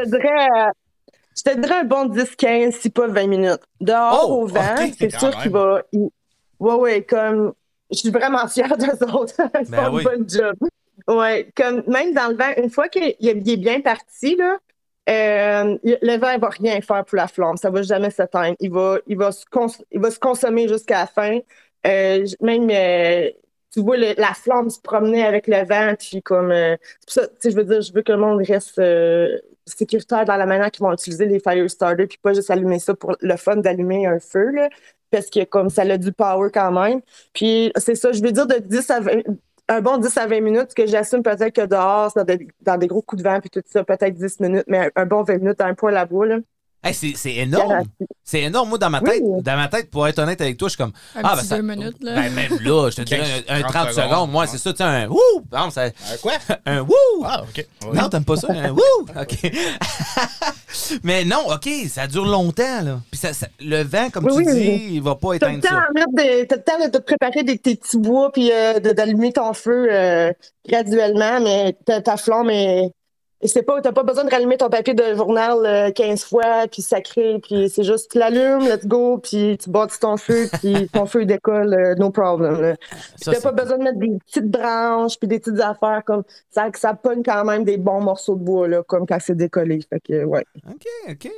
te dirais, euh, je te dirais un bon 10-15, si pas 20 minutes. Dehors Oh, au vent, c'est sûr qu'il va. il- Ouais, ouais, comme. Je suis vraiment fière d'eux autres. Ils Ben font oui. un bon job. Ouais, comme même dans le vent, une fois qu'il il est bien parti, là, euh, le vent ne va rien faire pour la flamme. Ça va jamais s'éteindre. Il va, il, va se cons- il va se consommer jusqu'à la fin. Euh, même, euh, tu vois le- la flamme se promener avec le vent. Puis comme, ça, tu sais, je veux dire, je veux que le monde reste sécuritaire dans la manière qu'ils vont utiliser les fire starters, puis pas juste allumer ça pour le fun d'allumer un feu, là, parce que comme ça a du power quand même. Puis c'est ça, je veux dire de 10 à 20, un bon 10 à 20 minutes, que j'assume peut-être que dehors, dans des, dans des gros coups de vent, puis tout ça, peut-être 10 minutes, mais un, bon 20 minutes un poil à là. Hey, c'est c'est énorme. C'est énorme. Moi, dans ma Oui. tête, dans ma tête, pour être honnête avec toi, je suis comme. Un ah, petit ben, ça- deux minutes, là. Ben, même là, je te dirais un, un 15, 30 secondes. secondes, Moi, ouais. c'est ça, tu sais, un wouh! Non, ça- Euh, quoi? un wouh! Ah, OK. Non, t'aimes pas ça? Un wouh! OK. Mais non, OK, ça dure longtemps, là. Puis ça, ça- le vent, comme Oui, tu oui, dis, oui. il va pas éteindre ça. t'as le temps de te préparer des, tes petits bois puis euh, de- d'allumer ton feu euh, graduellement, mais ta, ta flamme est. et c'est pas, t'as pas besoin de rallumer ton papier de journal euh, 15 fois, puis sacré, puis c'est juste, tu l'allumes, let's go, puis tu bâtis ton feu, puis ton feu décolle, euh, no problem. T'as pas besoin de mettre des petites branches, puis des petites affaires, comme ça, ça pogne quand même des bons morceaux de bois, là, comme quand c'est décollé. Fait que, ouais. OK, OK.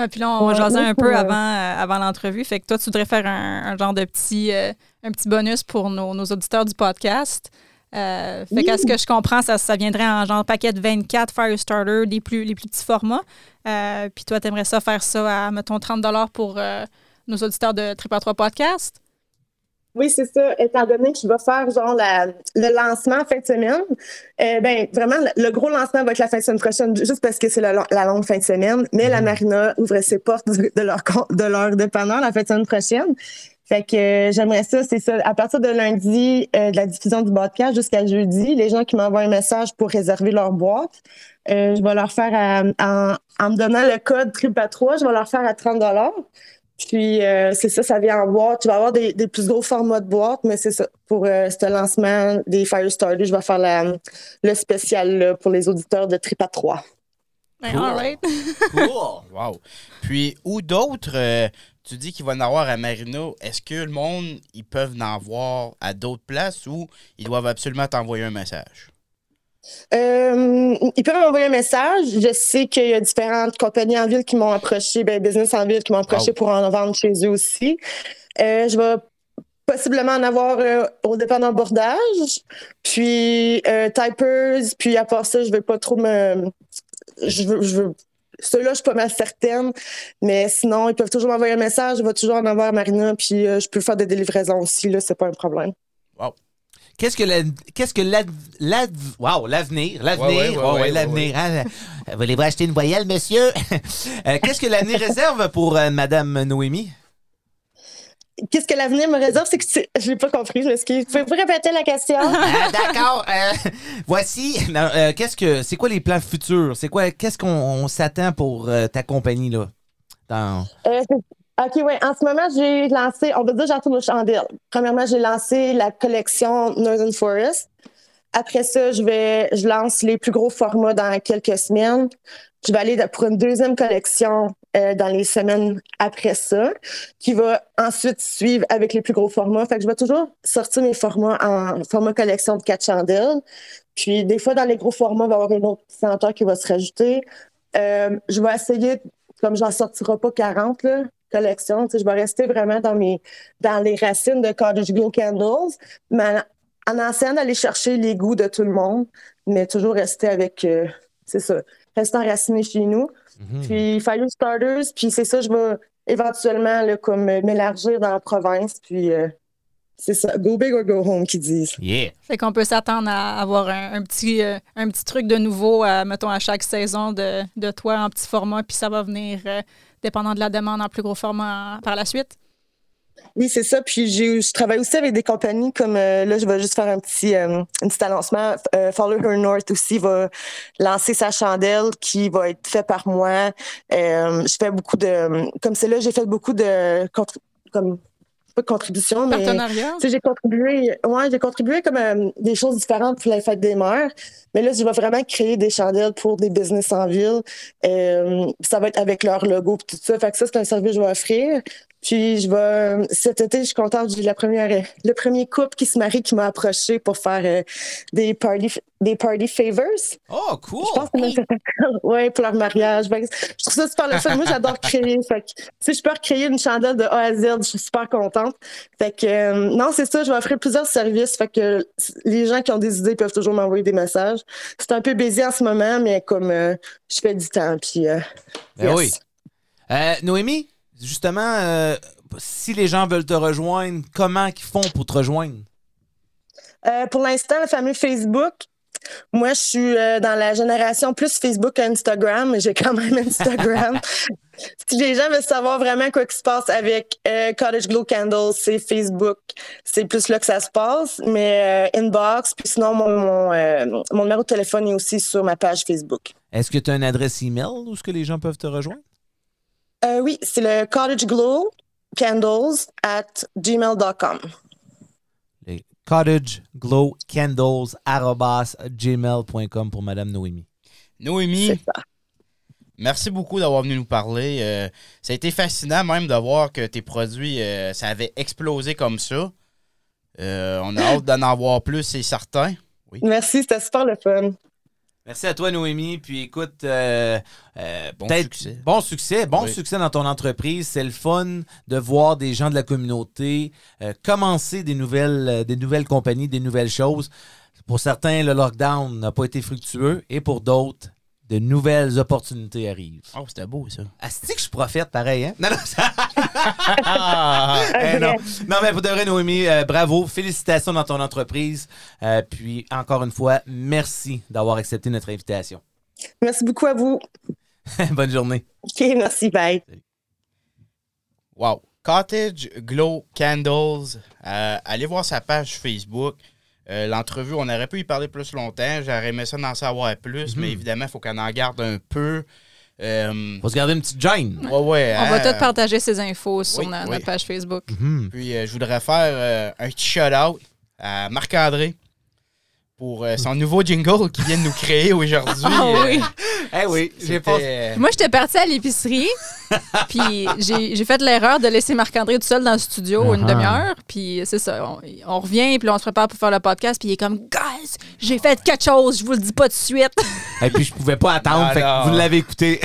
Ah, puis là, on Ouais, jasait moi, un peu euh, avant, euh, avant l'entrevue. Fait que toi, tu voudrais faire un, un genre de petit, euh, un petit bonus pour nos, nos auditeurs du podcast. Euh, fait qu'à ce que je comprends, ça, ça viendrait en genre paquet de 24 Firestarter, les plus, les plus petits formats. Euh, puis toi, tu aimerais ça faire ça à, mettons, 30 pour euh, nos auditeurs de Triple 3 Podcast. Oui, c'est ça. Étant donné que je vais faire genre la- le lancement en fin de semaine, euh, ben vraiment le, le gros lancement va être la fin de semaine prochaine, juste parce que c'est la, la longue fin de semaine. Mais la marina ouvre ses portes de leur de leur dépanneur la fin de semaine prochaine. Fait que euh, j'aimerais ça, c'est ça. À partir de lundi, euh, de la diffusion du podcast jusqu'à jeudi, les gens qui m'envoient un message pour réserver leur boîte, euh, je vais leur faire à- en, en me donnant le code triple 3, je vais leur faire à 30 puis euh, c'est ça, ça vient en boîte. Tu vas avoir des, des plus gros formats de boîte, mais c'est ça. Pour euh, ce lancement des Firestarter, je vais faire la- le spécial là, pour les auditeurs de Trip à 3. Ben, Cool. all right. Cool. Wow. Puis, où d'autres, euh, tu dis qu'il va en avoir à Marina, est-ce que le monde, ils peuvent en avoir à d'autres places ou ils doivent absolument t'envoyer un message? Euh, ils peuvent m'envoyer un message. Je sais qu'il y a différentes compagnies en ville qui m'ont approché, ben, business en ville qui m'ont approché Wow. pour en vendre chez eux aussi. Euh, je vais possiblement en avoir euh, au dépendant bordage, puis euh, typers, puis à part ça, je vais pas trop me... Je veux... Je veux... Ceux-là, je suis pas mal certaine, mais sinon, ils peuvent toujours m'envoyer un message, je vais toujours en avoir à Marina, puis euh, je peux faire des livraisons aussi, là, c'est pas un problème. Qu'est-ce que la- qu'est-ce que la- la- wow, l'avenir, l'avenir, Ouais, ouais, ouais, oh, ouais, ouais, l'avenir. hein? Voulez-vous acheter une voyelle, monsieur? Euh, Qu'est-ce que l'avenir réserve pour euh, Madame Noémie? Qu'est-ce que l'avenir me réserve? C'est que c'est- je l'ai pas compris, je m'excuse. Pouvez-vous répéter la question? Ah, D'accord. euh, voici. euh, qu'est-ce que c'est quoi les plans futurs? C'est quoi Qu'est-ce qu'on on s'attend pour euh, ta compagnie là? Dans- OK, oui. En ce moment, j'ai lancé, on va dire, j'en tourne aux chandelles. Premièrement, j'ai lancé la collection Northern Forest. Après ça, je vais, je lance les plus gros formats dans quelques semaines. Je vais aller pour une deuxième collection euh, dans les semaines après ça, qui va ensuite suivre avec les plus gros formats. Fait que je vais toujours sortir mes formats en format collection de quatre chandelles. Puis des fois, dans les gros formats, il va y avoir une autre senteur qui va se rajouter. Euh, je vais essayer, comme j'en sortirai pas 40 là, sais, je vais rester vraiment dans mes dans les racines de Cottage Glow Candles, mais en, en essayant d'aller chercher les goûts de tout le monde, mais toujours rester avec, euh, c'est ça, rester enraciné chez nous. Mhm. Puis Fire Starters, puis c'est ça, je vais éventuellement là, comme euh, m'élargir dans la province, puis euh, c'est ça, go big or go home qu'ils disent. Yeah. Fait qu'on peut s'attendre à avoir un, un petit, euh, un petit truc de nouveau, mettons, à chaque saison de, de toi en petit format, puis ça va venir, euh, dépendant de la demande, en plus gros format en- par la suite. Oui, c'est ça. Puis je travaille aussi avec des compagnies comme euh, là, je vais juste faire un petit, euh, un petit annoncement. Euh, Follow Her North aussi va lancer sa chandelle qui va être faite par moi. Euh, je fais beaucoup de, comme c'est là, j'ai fait beaucoup de comme pas de contributions, mais j'ai contribué, ouais, j'ai contribué comme euh, des choses différentes pour la fête des mères. Mais là, je vais vraiment créer des chandelles pour des business en ville. Euh, ça va être avec leur logo et tout ça. Fait que ça, c'est un service que je vais offrir. Puis je vais cet été, je suis contente, j'ai la première le premier couple qui se marie qui m'a approché pour faire euh, des party des party favors. Oh, cool! Je pense que ouais, pour leur mariage. Que je trouve ça super le fun. Moi, j'adore créer. Fait que si je peux recréer une chandelle de A à Z, je suis super contente. Fait que euh, non, c'est ça, je vais offrir plusieurs services. Fait que les gens qui ont des idées peuvent toujours m'envoyer des messages. C'est un peu busy en ce moment, mais comme euh, je fais du temps, puis euh, Ben yes. oui. Euh, Noémie, justement, si les gens veulent te rejoindre, comment ils font pour te rejoindre? Pour l'instant, la famille Facebook. Moi, je suis euh, dans la génération plus Facebook qu'Instagram, mais j'ai quand même Instagram. si les gens veulent savoir vraiment quoi qui se passe avec euh, Cottage Glow Candles, c'est Facebook. C'est plus là que ça se passe. Mais euh, inbox, puis sinon, mon, mon, euh, mon numéro de téléphone est aussi sur ma page Facebook. Est-ce que tu as une adresse email où est-ce que les gens peuvent te rejoindre? Oui, c'est le Cottage Glow Candles at gmail.com. Les cottageglowcandles.gmail.com pour Madame Noémie. Noémie, ça. merci beaucoup d'avoir venu nous parler. Euh, ça a été fascinant même de voir que tes produits, euh, ça avait explosé comme ça. Euh, on a hâte d'en avoir plus, c'est certain. Merci, c'était super le fun. Merci à toi, Noémie. Puis écoute, euh, euh, Bon succès. Bon succès. Bon Oui. succès dans ton entreprise. C'est le fun de voir des gens de la communauté euh, commencer des nouvelles, des nouvelles compagnies, des nouvelles choses. Pour certains, le lockdown n'a pas été fructueux et pour d'autres, de nouvelles opportunités arrivent. Oh, c'était beau ça. Asti que je profite pareil, hein? Non, non, ça- Ah, Eh non. non, mais pour de vrai, Noémie, euh, bravo. Félicitations dans ton entreprise. Euh, puis, encore une fois, merci d'avoir accepté notre invitation. Merci beaucoup à vous. Bonne journée. OK, merci, bye. Wow. Cottage Glow Candles. Euh, allez voir sa page Facebook. Euh, L'entrevue, on aurait pu y parler plus longtemps. J'aurais aimé ça d'en savoir plus, Mhm. mais évidemment, il faut qu'on en garde un peu. Euh, Faut se garder une petite gêne. ouais, ouais, On va hein, tout partager ces infos sur oui, na- oui. notre page Facebook. Mhm. Puis euh, je voudrais faire euh, un petit shout-out à Marc-André pour euh, son nouveau jingle qu'il vient de nous créer aujourd'hui. Ah oui. Eh oui, j'ai pas. euh, Moi, j'étais partie à l'épicerie, puis j'ai j'ai fait l'erreur de laisser Marc-André tout seul dans le studio une Ah. demi-heure, puis c'est ça. On, on revient, puis là, on se prépare pour faire le podcast, puis il est comme « Guys, j'ai fait quelque chose, je vous le dis pas tout de suite. Et puis, je pouvais pas attendre. Ah fait que vous l'avez écouté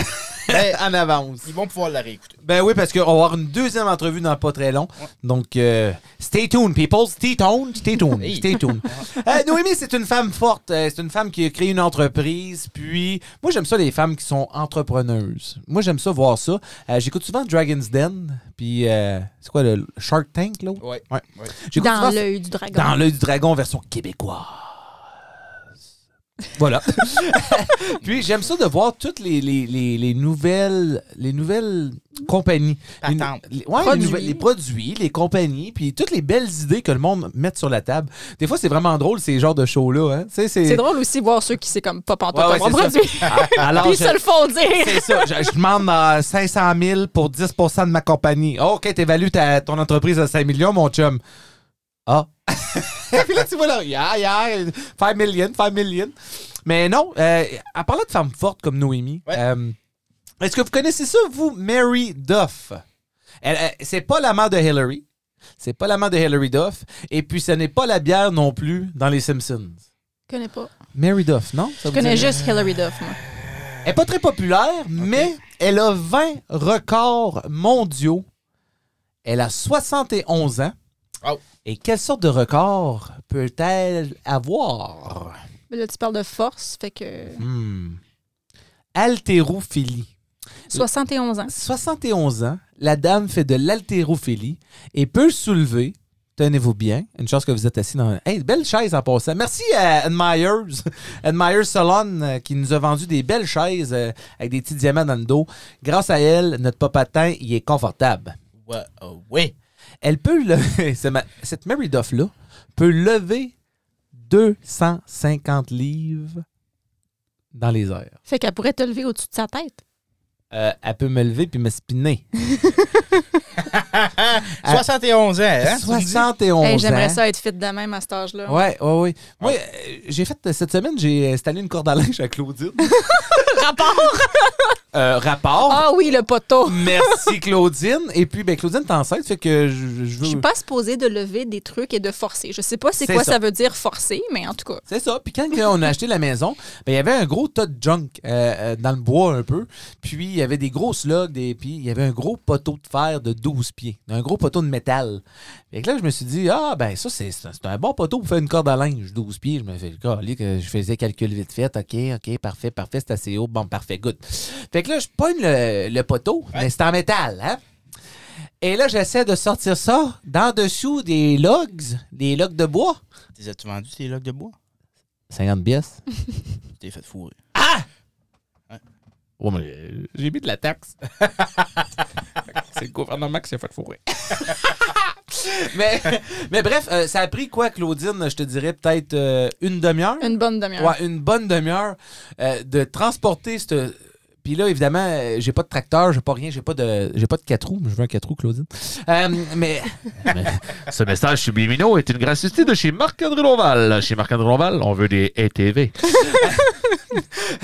ben, en avance. ils vont pouvoir la réécouter. Ben oui, parce qu'on va avoir une deuxième entrevue dans pas très long. Donc, euh, stay tuned, people. Stay tuned. Stay tuned. Hey. Stay tuned. Euh, Noémie, c'est une femme forte. Euh, c'est une femme qui a créé une entreprise. Puis, moi, j'aime ça, les femmes qui sont entrepreneuses. Moi, j'aime ça, voir ça. Euh, J'écoute souvent Dragon's Den. Puis, euh, c'est quoi le Shark Tank, là? Ouais. Ouais. Ouais. » J'écoute Dans l'œil du dragon. Dans l'œil du dragon version québécoise. Voilà. Puis j'aime ça de voir toutes les, les, les, les nouvelles les nouvelles compagnies. Les, Patentes. les- ouais, les Produits. nouvelles- les produits, les compagnies, puis toutes les belles idées que le monde met sur la table. Des fois, c'est vraiment drôle, ces genres de shows-là. Hein? C'est drôle aussi de voir ceux qui, c'est comme pas pantoute Ouais, ouais, ça. produit. Ah, Alors, Puis ils je- se le font dire. c'est ça. Je, je demande euh, 500 000 pour 10% de ma compagnie. Oh, OK, t'évalues ta, ton entreprise à 5 millions, mon chum. Ah. Puis là, tu vois là, yeah, yeah, 5 millions, 5 millions. Mais non, euh, à parler de femmes fortes comme Noémie, Ouais. euh, est-ce que vous connaissez ça, vous, Mary Duff? Elle, elle- c'est pas la mère de Hillary. C'est pas la mère de Hillary Duff. Et puis, ce n'est pas la bière non plus dans Les Simpsons. Je connais pas. Mary Duff, non? Ça Je connais dit- juste Hillary Duff, moi. elle n'est pas très populaire, mais elle a 20 records mondiaux. Elle a 71 ans. Oh. Et quelle sorte de record peut-elle avoir? Mais Là, tu parles de force, fait que. Hmm. Haltérophilie. 71 ans. 71 ans, la dame fait de l'haltérophilie et peut soulever, tenez-vous bien, une chance que vous êtes assis dans... Hey, belle chaise en passant. Merci à Ed Myers Salon, euh, qui nous a vendu des belles chaises euh, avec des petits diamants dans le dos. Grâce à elle, notre papatin, il est confortable. Ouais, oh, ouais. Elle peut lever, cette Mary Duff-là peut lever 250 livres dans les airs. Fait qu'elle pourrait te lever au-dessus de sa tête. Euh, elle peut me lever puis me spinner. 71 ans, hein? tu me dis? 71 Hey, J'aimerais ça être fit de même à cet âge-là. Ouais, ouais, ouais. Moi, euh, j'ai fait cette semaine, j'ai installé une corde à linge à Claudine. Rapport! Euh, rapport? Ah oui, le poteau. Merci Claudine. Et puis, ben, Claudine est enceinte, fait que je, je Je veux. suis pas supposée de lever des trucs et de forcer. Je sais pas c'est C'est quoi ça. ça. veut dire forcer, mais en tout cas. C'est ça. Puis quand on a acheté la maison, ben, il y avait un gros tas de junk euh, euh, dans le bois un peu. Puis y avait des gros slugs, des... puis il y avait un gros poteau de fer de 12 pieds. Un gros poteau de métal. Fait que là, je me suis dit, ah, ben ça, c'est un bon poteau pour faire une corde à linge, 12 pieds. Je me fais le que je faisais calcul vite fait. OK, OK, parfait, parfait, c'est assez haut. Bon, parfait, good. Fait que là, je pogne le, le poteau, mais c'est en métal, hein? Et là, j'essaie de sortir ça d'en dessous des logs, des logs de bois. Les as-tu vendu tes logs de bois? 50 pièces. Tu t'es fait fourrer. Ouais, mais euh, j'ai mis de la taxe. c'est le gouvernement qui s'est fait fourrer. mais, mais bref, euh, ça a pris quoi, Claudine? Je te dirais peut-être euh, une demi-heure? Une bonne demi-heure. Ouais, une bonne demi-heure euh, de transporter cette. Puis là, évidemment, euh, j'ai pas de tracteur, j'ai pas rien, j'ai pas de j'ai pas de quatre roues, mais je veux un quatre roues, Claudine. Euh, mais Ce message subliminaux est une gratuité de chez Marc-André Lonval. Chez Marc-André Lonval, on veut des ATV.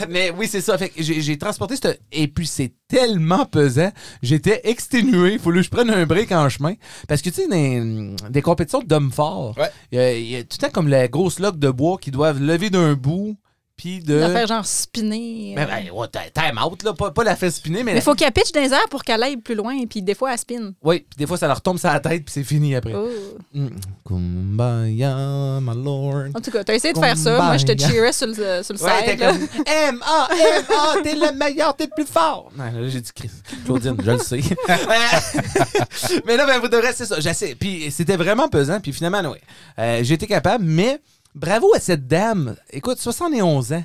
Mais oui, c'est ça. Fait que j'ai transporté cette... Et puis, c'est tellement pesant. J'étais exténué. Il faut que je prenne un break en chemin. Parce que, tu sais, des, des compétitions d'hommes forts, Ouais. il y, a- il y a tout le temps comme la grosse log de bois qui doivent lever d'un bout, puis de... De faire genre spinner. Euh. ben, ouais, time- out, là. Pas, pas la faire spinner, mais... Mais faut qu'elle pitche dans les airs pour qu'elle aille plus loin, puis des fois, elle spin. Oui, puis des fois, ça leur tombe sur la tête, puis c'est fini après. Oh. Mm. Kumbaya, my lord. En tout cas, t'as essayé de faire ça. Moi, je te cheerais sur le, sur le Ouais, side. comme M-A, M-A, t'es le meilleur, t'es le plus fort. Non, là, j'ai dit Chris. Claudine, je le sais. mais là, ben, vous devrez, c'est ça. J'essaie. Puis c'était vraiment pesant. Puis finalement, oui. Euh, j'ai été capable, mais bravo à cette dame. Écoute, 71 ans.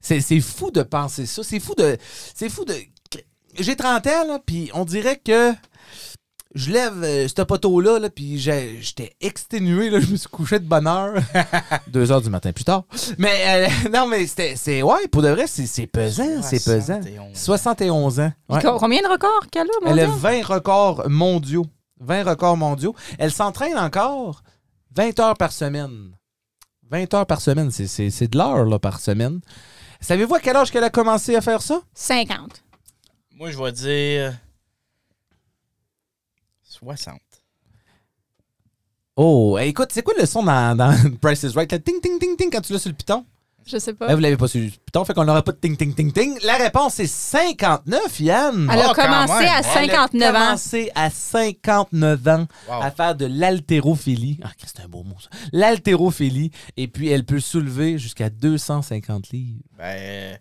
C'est c'est fou de penser ça. C'est fou de. C'est fou de. J'ai 30 ans, là, puis on dirait que je lève euh, ce poteau-là, là, puis j'ai- j'étais exténué, là, je me suis couché de bonne heure. Deux heures du matin plus tard. Mais euh, non, mais c'était, c'est, ouais, pour de vrai, c'est, c'est pesant, c'est pesant. 71. 71 ans. Ouais. Combien de records qu'elle a, mon Elle a Dieu? 20 records mondiaux. 20 records mondiaux. Elle s'entraîne encore 20 heures par semaine. 20 heures par semaine, c'est, c'est, c'est de l'heure là, par semaine. Savez-vous à quel âge qu'elle a commencé à faire ça? 50. Moi, je vais dire 60. Oh, écoute, c'est quoi le son dans, dans Price is Right? Le ting, ting, ting, ting quand tu l'as sur le piton? Je sais pas. Là, vous l'avez pas le piton, fait qu'on n'aura pas de ting, ting, ting, ting. La réponse est 59, Yann. Elle a Oh, commencé à Elle Elle a 59 ans. commencé à 59 ans Wow. à faire de l'haltérophilie. Ah, c'est un beau mot, ça. L'haltérophilie. Et puis, elle peut soulever jusqu'à 250 livres. Ben.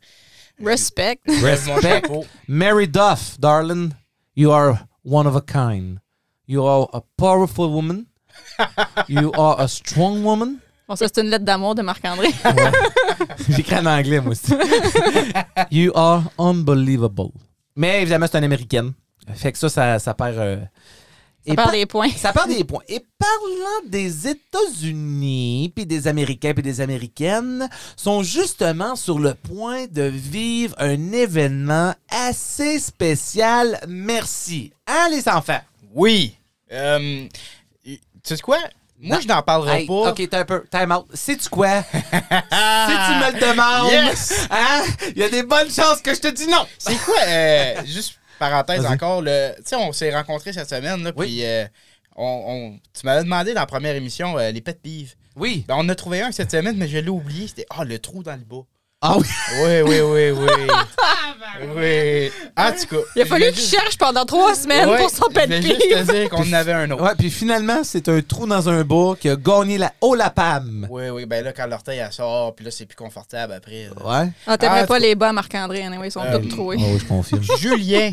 Respect. mon Respect. Mary Duff, darling, you are one of a kind. You are a powerful woman. You are a strong woman. Bon, ça, c'est une lettre d'amour de Marc-André. J'écris en anglais, moi aussi. you are unbelievable. Mais évidemment, c'est une américaine. Fait que ça, ça, ça perd. euh, Ça et perd par- des points. Ça perd des points. Et parlant des États-Unis, puis des Américains, puis des Américaines, sont justement sur le point de vivre un événement assez spécial. Merci. Hein, les enfants? Oui. Euh, tu sais quoi? Moi, Non. je n'en parlerai Hey, pas. OK, t'as un peu. Time out. Sais-tu quoi? si tu me le demandes, Yes! hein, il y a des bonnes chances que je te dis non. C'est quoi, euh, juste parenthèse encore, le, tu sais, on s'est rencontrés cette semaine, là, Oui. puis euh, on, on- tu m'avais demandé dans la première émission euh, les pets pives. Oui. Ben, on en a trouvé un cette semaine, mais je l'ai oublié. C'était, ah, le trou dans le bas. Ah oui. Oui, oui, oui, oui. oui. En tout cas. Il a fallu je qu'il voulais cherche pendant trois semaines Ouais, pour Je voulais juste te dire qu'on en avait un autre. Ouais, puis finalement, c'est un trou dans un bas qui a gagné la haut la PAM. Oui, oui, ben là, quand l'orteil elle sort, puis là, c'est plus confortable après. là. Ouais. Ah, t'aimerais Ah, pas tu- les bas, Marc-André, anyway, ils sont Euh, tous troués. Oh, je confirme. Julien,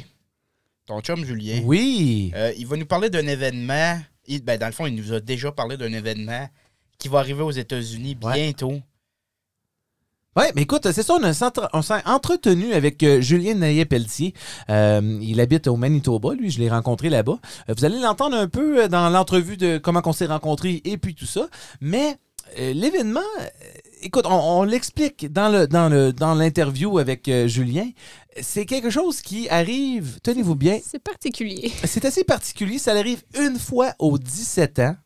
ton chum Julien, Oui. euh, il va nous parler d'un événement. Il- ben, dans le fond, il nous a déjà parlé d'un événement qui va arriver aux États-Unis Ouais. Oui, mais écoute, c'est ça, on, s'est entretenu avec euh, Julien Naillet-Pelletier. Euh, il habite au Manitoba, lui, je l'ai rencontré là-bas. Euh, vous allez l'entendre un peu euh, dans l'entrevue de comment on s'est rencontrés et puis tout ça. Mais l'événement, écoute, on, on l'explique dans le dans le dans l'interview avec Julien. C'est quelque chose qui arrive, tenez-vous bien, C'est particulier. c'est assez particulier. Ça arrive une fois aux 17 ans.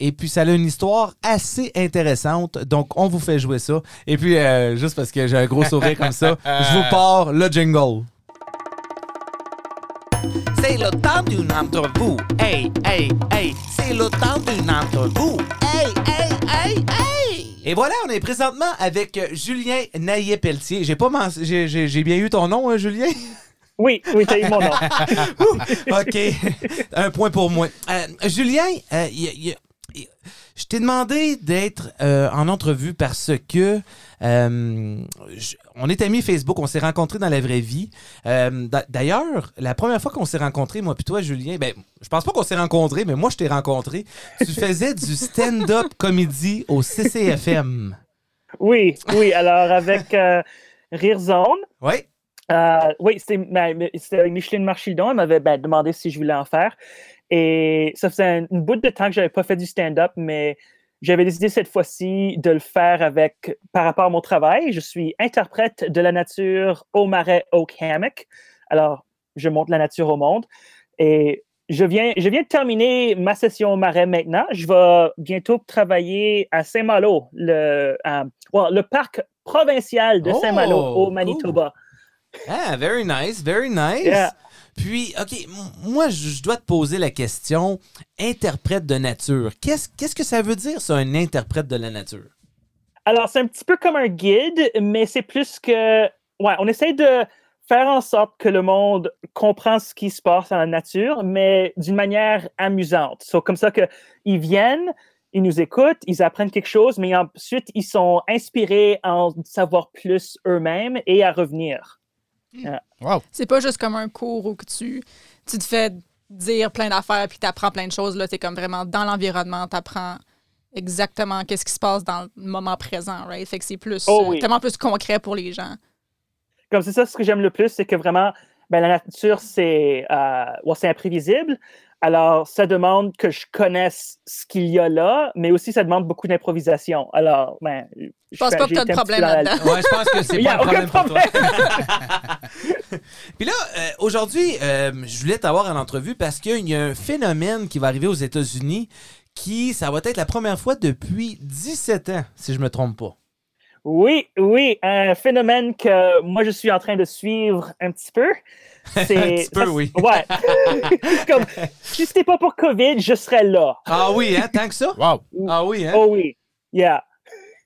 Et puis, ça a une histoire assez intéressante. Donc, on vous fait jouer ça. Et puis, euh, juste parce que j'ai un gros sourire comme ça, je vous pars le jingle. C'est le temps d'une entrevue. Hey, hey, hey. C'est le temps d'une entrevue. Hey, hey, hey, hey. Et voilà, on est présentement avec euh, Julien Naillet-Pelletier. J'ai pas j'ai- j'ai j'ai bien eu ton nom, hein, Julien? Oui, oui, t'as eu mon nom. OK. Un point pour moi. Euh, Julien, euh, y a- y a- y- je t'ai demandé d'être euh, en entrevue parce que euh, je- on est amis Facebook, on s'est rencontrés dans la vraie vie. Euh, d'a- D'ailleurs, la première fois qu'on s'est rencontrés, moi puis toi, Julien, ben, je pense pas qu'on s'est rencontrés, mais moi, je t'ai rencontré. Tu faisais du stand-up comédie au CCFM. Oui, oui, alors avec Rire Zone. Oui? oui, c'était ma- c'était Micheline Marchildon. Elle m'avait ben, demandé si je voulais en faire. Et ça faisait un- une bout de temps que j'avais pas fait du stand-up, mais j'avais décidé cette fois-ci de le faire avec par rapport à mon travail. Je suis interprète de la nature au marais Oak Hammock. Alors, je montre la nature au monde. Et je viens, je viens de terminer ma session au marais maintenant. Je vais bientôt travailler à Saint-Malo, le, euh, well, le parc provincial de Oh, Saint-Malo au cool. Manitoba. Ah, very nice, very nice. Yeah. Puis, OK, moi, je dois te poser la question interprète de nature. Qu'est-ce qu'est-ce que ça veut dire, ça, un interprète de la nature? Alors, c'est un petit peu comme un guide, mais c'est plus que. Ouais, on essaie de faire en sorte que le monde comprend ce qui se passe dans la nature, mais d'une manière amusante. So, comme ça qu'ils viennent, ils nous écoutent, ils apprennent quelque chose, mais ensuite, ils sont inspirés à en savoir plus eux-mêmes et à revenir. Wow. C'est pas juste comme un cours où que tu, tu te fais dire plein d'affaires puis tu apprends plein de choses. Là, tu es comme vraiment dans l'environnement, tu apprends exactement qu'est-ce qui se passe dans le moment présent, right? Fait que c'est plus, Oh euh, oui. tellement plus concret pour les gens. Comme c'est ça, ce que j'aime le plus, c'est que vraiment, ben, la nature, c'est euh, ouais, c'est imprévisible. Alors, ça demande que je connaisse ce qu'il y a là, mais aussi ça demande beaucoup d'improvisation. Alors, ben, Je pense pas que tu as de problème là-dedans. Ouais, je pense que c'est pas a un problème, aucun pour toi. Puis là, euh, aujourd'hui, euh, je voulais t'avoir en entrevue parce qu'il y a un phénomène qui va arriver aux États-Unis qui, ça va être la première fois depuis 17 ans, si je me trompe pas. Oui, oui, un phénomène que moi je suis en train de suivre un petit peu. C'est, Un petit peu, ça, oui. Ouais. Comme, si c'était pas pour COVID, je serais là. Ah oui, hein, tant que ça? Wow. Ah oui, hein? Oh oui. Yeah.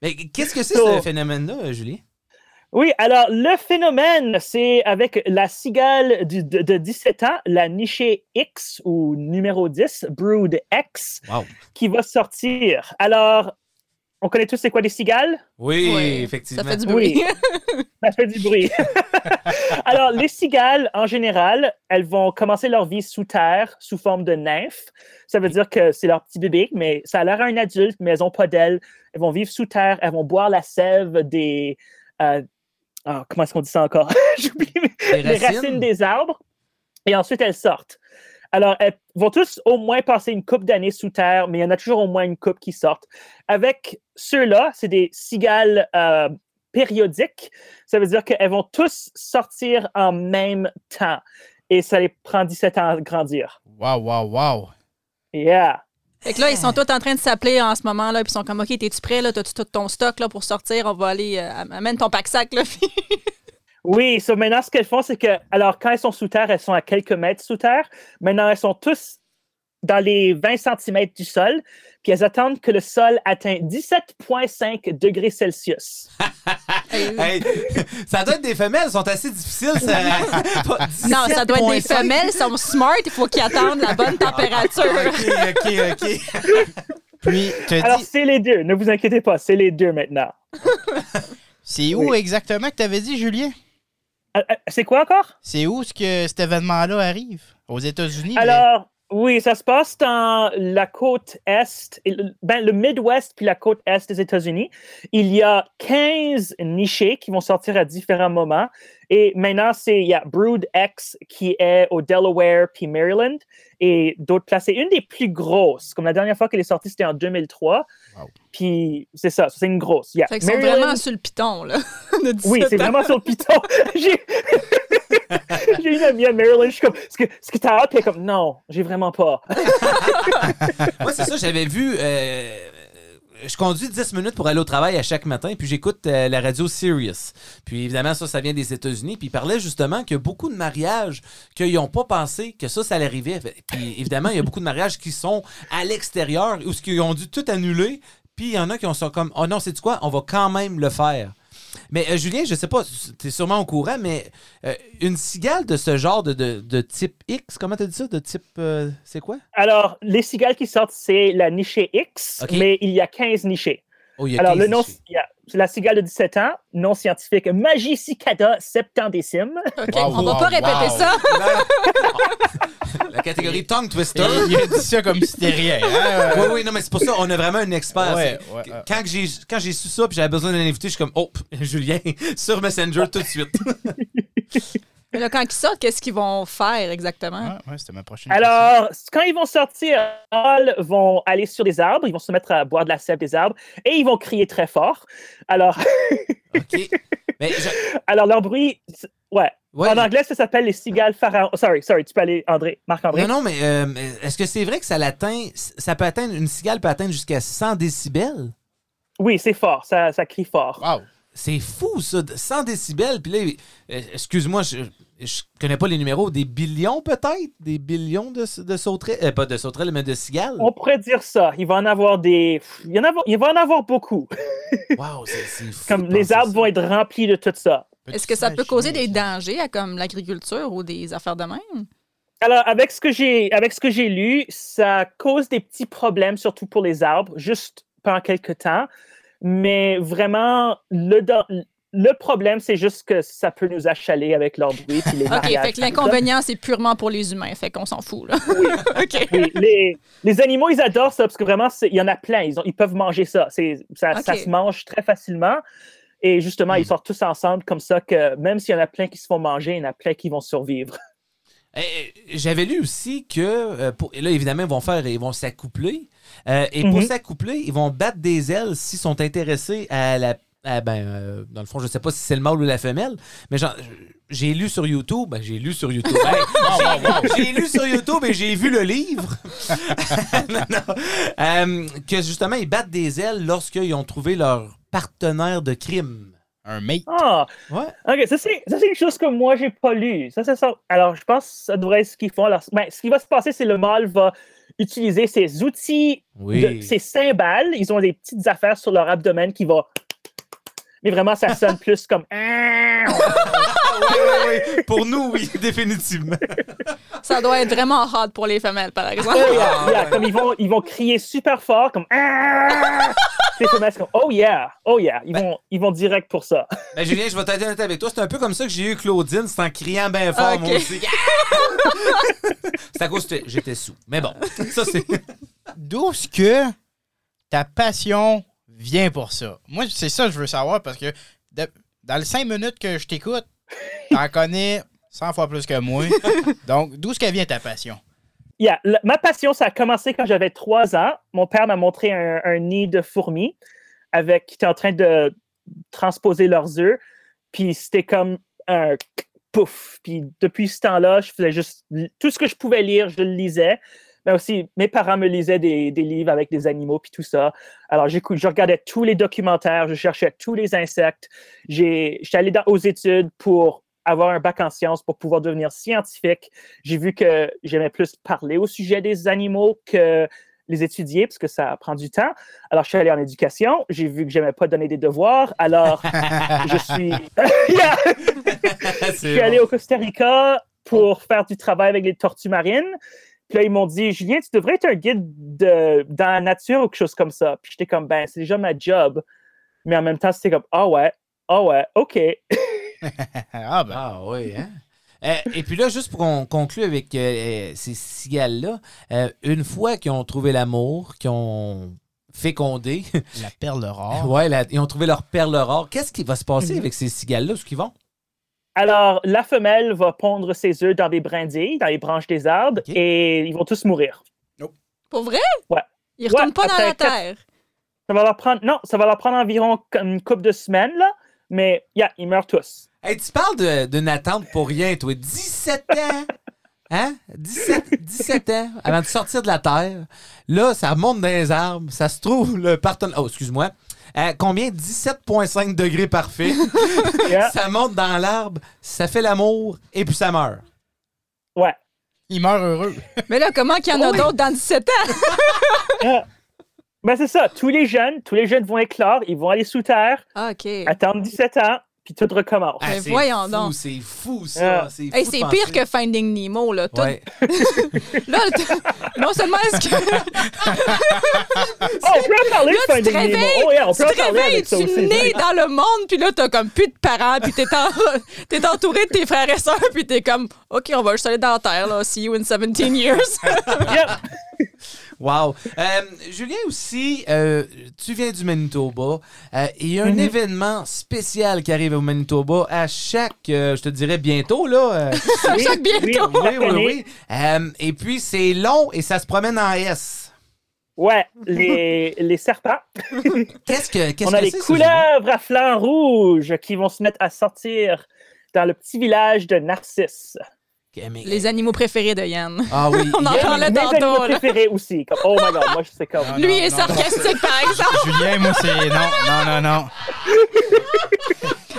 Mais qu'est-ce que c'est So- ce phénomène-là, Julie? Oui, alors le phénomène, c'est avec la cigale du- de, de 17 ans, la nichée X ou numéro 10, Brood X, Wow. qui va sortir. Alors, on connaît tous c'est quoi des cigales? Oui, effectivement. Ça fait du bruit. Ça fait du bruit. Alors, les cigales, en général, elles vont commencer leur vie sous terre, sous forme de nymphes. Ça veut dire que c'est leur petit bébé, mais ça a l'air à un adulte, mais elles n'ont pas d'ailes. Elles vont vivre sous terre, elles vont boire la sève des. euh, ah, comment est-ce qu'on dit ça encore? J'oublie. Les Les racines? racines des arbres. Et ensuite, elles sortent. Alors, elles vont tous au moins passer une coupe d'années sous terre, mais il y en a toujours au moins une coupe qui sortent. Avec ceux-là, c'est des cigales euh, périodiques. Ça veut dire qu'elles vont tous sortir en même temps. Et ça les prend 17 ans à grandir. Wow, wow, wow. Yeah. Fait que là, ils sont tous en train de s'appeler en ce moment, là, puis ils sont comme, OK, t'es-tu prêt, là? T'as-tu tout ton stock, là, pour sortir? On va aller, euh, amène ton pack-sac, là. Oui, so maintenant, ce qu'elles font, c'est que, alors, quand elles sont sous terre, elles sont à quelques mètres sous terre. Maintenant, elles sont tous dans les 20 cm du sol, puis elles attendent que le sol atteigne 17,5 degrés Celsius. Hey, ça doit être des femelles, elles sont assez difficiles. Ça... non, ça doit être des 17,5. femelles, ils sont smart, il faut qu'ils attendent la bonne température. OK, OK, OK. Puis, Alors, dit, c'est les deux. Ne vous inquiétez pas, c'est les deux maintenant. c'est où exactement que tu avais dit, Julien? Euh, euh, C'est quoi encore? C'est où ce que cet événement-là arrive? Aux États-Unis? Alors, Oui, ça se passe dans la côte est, ben, le Midwest puis la côte est des États-Unis. Il y a 15 nichés qui vont sortir à différents moments. Et maintenant, c'est il y a Brood X qui est au Delaware puis Maryland et d'autres places. C'est une des plus grosses. Comme la dernière fois qu'elle est sortie, c'était en 2003. Wow. Puis c'est ça, c'est une grosse. Yeah. Fait sont vraiment sur le piton, là. de 17 oui, c'est vraiment sur le piton. J'ai j'ai une amie à Maryland, je suis comme, est-ce que, est-ce que t'as hâte? Puis elle est comme, non, j'ai vraiment pas. Moi, c'est ça, j'avais vu. euh, je conduis 10 minutes pour aller au travail à chaque matin, puis j'écoute euh, la radio Sirius. Puis évidemment, ça, ça vient des États-Unis. Puis il parlait justement que beaucoup de mariages qu'ils n'ont pas pensé que ça, ça allait arriver. Puis évidemment, il y a beaucoup de mariages qui sont à l'extérieur ou qui ont dû tout annuler. Puis il y en a qui ont sont comme, oh non, c'est quoi, on va quand même le faire. Mais euh, Julien, je sais pas, tu es sûrement au courant, mais euh, une cigale de ce genre de, de, de type X, comment t'as dit ça? De type. euh, c'est quoi? Alors, les cigales qui sortent, c'est la nichée X, mais il y a 15 nichés. Oh, il y a Alors, 15 le nom, la cigale de 17 ans, nom scientifique Magicicada. OK, Wow, on va wow, pas répéter wow. ça. La catégorie tongue twister. Il, a dit ça comme si c'était rien. hein? Oui, oui, non, mais c'est pour ça, on a vraiment un expert. Ouais, C'est- ouais, ouais. Quand j'ai su ça puis j'avais besoin d'un invité, je suis comme oh Julien sur Messenger tout de suite. Mais là, quand ils sortent, qu'est-ce qu'ils vont faire exactement? Ouais, ouais, c'était ma prochaine question. Alors, quand ils vont sortir, ils vont aller sur des arbres, ils vont se mettre à boire de la sève des arbres et ils vont crier très fort. Alors, OK. Mais je- alors leur bruit, ouais. ouais, en anglais, ça s'appelle les cigales pharaons. Sorry, sorry, tu peux aller, André, Marc-André. non, non, mais euh, est-ce que c'est vrai que ça l'atteint ça peut atteindre une cigale peut atteindre jusqu'à 100 décibels? Oui, c'est fort, ça, ça crie fort. Wow. C'est fou ça, de 100 décibels puis là euh, excuse-moi, je je connais pas les numéros, des billions peut-être, des billions de, de sauterelles, euh, pas de sauterelles mais de cigales? On pourrait dire ça. Il va en avoir des. Il, y en avoir- il va en avoir beaucoup. Wow, c'est c'est fou. Comme les arbres ça. vont être remplis de tout ça. Est-ce que ça peut causer des dangers à comme l'agriculture ou des affaires de même? Alors, avec ce que j'ai, avec ce que j'ai lu, ça cause des petits problèmes, surtout pour les arbres, juste pendant quelques temps. Mais vraiment, le, le problème, c'est juste que ça peut nous achaler avec leur bruit. Puis les OK, fait que l'inconvénient, c'est purement pour les humains. Fait qu'on s'en fout, là. Oui, les, les animaux, ils adorent ça parce que vraiment, il y en a plein. Ils, ont- ils peuvent manger ça. Ça, ça se mange très facilement. Et justement, ils sortent tous ensemble comme ça que même s'il y en a plein qui se font manger, il y en a plein qui vont survivre. Eh, eh, J'avais lu aussi que, euh, pour, et là, évidemment, ils vont faire, ils vont s'accoupler. Euh, et pour Mhm. s'accoupler, ils vont battre des ailes s'ils sont intéressés à la. à, ben, euh, dans le fond, je sais pas si c'est le mâle ou la femelle, mais j'ai lu sur YouTube. Ben, j'ai lu sur YouTube. Hey, j'ai- J'ai lu sur YouTube et j'ai vu le livre. Non, non. Euh, que justement, ils battent des ailes lorsqu'ils ont trouvé leur partenaire de crime. Un mate. Ah, Ouais. OK, ça c'est, ça, c'est une chose que moi, j'ai pas lu. Ça, c'est ça. Alors, je pense que ça devrait être ce qu'ils font. Alors, ben, ce qui va se passer, c'est le mâle va utiliser ses outils, Oui. de, ses cymbales. Ils ont des petites affaires sur leur abdomen qui vont... Mais vraiment, ça sonne plus comme... Ah, oui, oui, oui. Pour nous, oui, définitivement. Ça doit être vraiment hard pour les femelles, par exemple. Oh, yeah, Ah. Comme ils vont, ils vont crier super fort, comme... C'est oh yeah, oh yeah. Ils, vont, ils vont direct pour ça. Ben, Julien, je vais t'être honnête avec toi. C'est un peu comme ça que j'ai eu Claudine. C'est en criant bien fort, Ah, moi aussi. c'est à cause que j'étais sous. Mais bon, ça, c'est. D'où est-ce que ta passion vient pour ça? Moi, c'est ça que je veux savoir parce que de- dans les cinq minutes que je t'écoute, t'en connais 100 fois plus que moi. Donc, d'où est-ce que vient ta passion? Yeah, ma passion, ça a commencé quand j'avais trois ans. Mon père m'a montré un, nid de fourmis avec qui était en train de transposer leurs œufs. Puis c'était comme un pouf. Puis depuis ce temps-là, je faisais juste tout ce que je pouvais lire, je le lisais. Mais aussi, mes parents me lisaient des, livres avec des animaux puis tout ça. Alors, je regardais tous les documentaires, je cherchais tous les insectes. J'étais allé dans- aux études pour avoir un bac en sciences pour pouvoir devenir scientifique. J'ai vu que j'aimais plus parler au sujet des animaux que les étudier, parce que ça prend du temps. Alors, je suis allé en éducation. J'ai vu que j'aimais pas donner des devoirs. Alors, je suis... Je suis allé au Costa Rica pour faire du travail avec les tortues marines. Puis là, ils m'ont dit, Julien, tu devrais être un guide de, dans la nature ou quelque chose comme ça. Puis j'étais comme, ben, c'est déjà ma job. Mais en même temps, c'était comme, ah ouais, ah ouais, OK. ah ben, Ah oui, hein? Euh, et puis là, juste pour qu'on conclue avec euh, ces cigales-là, euh, une fois qu'ils ont trouvé l'amour, qu'ils ont fécondé, La perle rare. ouais, la- ils ont trouvé leur perle rare, qu'est-ce qui va se passer Mhm. avec ces cigales-là? Où est-ce qu'ils vont? Alors, la femelle va pondre ses œufs dans des brindilles, dans les branches des arbres, et ils vont tous mourir. Pour vrai? Ouais. Ils retournent Ouais, pas dans la quatre- terre. Ça va leur prendre, non, ça va leur prendre environ une couple de semaines, là, mais yeah, ils meurent tous. Hey, tu parles de- d'une attente pour rien, toi. 17 ans! Hein? 17, 17 ans avant de sortir de la terre. Là, ça monte dans les arbres. Ça se trouve, le partenaire. Oh, excuse-moi. Euh, combien? 17,5 degrés parfait. Yeah. ça monte dans l'arbre, ça fait l'amour, et puis ça meurt. Ouais. Il meurt heureux. Mais là, comment qu'il y en a Oui. d'autres dans 17 ans? Ben, c'est ça. Tous les jeunes, tous les jeunes vont éclore, ils vont aller sous terre, Ah, attendre 17 ans, puis tout recommence. Ben, c'est voyons fou, donc. C'est fou, ça. Ah. C'est Hey, pire que Finding Nemo, là. Tout- Ouais. Là, non seulement est-ce que Oh, on peut en parler Là, de tu te Finding Nemo. réveilles, Oh, yeah, on tu peut te réveilles, ça tu nais dans le monde, puis là, t'as comme plus de parents, puis t'es, en- t'es entouré de tes frères et sœurs, puis t'es comme, OK, on va juste aller dans la terre, là. See you in 17 years. Yeah. Wow. Euh, Julien aussi, euh, tu viens du Manitoba. Euh, Il y a un Mhm. événement spécial qui arrive au Manitoba à chaque, je te dirais bientôt, là. Oui, chaque bientôt. oui, oui, oui, et puis, c'est long et ça se promène en S. Ouais, les, les serpents. Qu'est-ce que On a que les couleuvres à flanc rouge qui vont se mettre à sortir dans le petit village de Narcisse. Mais- Les animaux préférés de Yann. Ah oui. On en Yann- parlait Mes tantôt, animaux là. préférés aussi. Comme, oh my god, moi je sais comme. Ah, Lui non, est non, sarcastique, par exemple. Julien, moi, c'est. Non, non, non, non.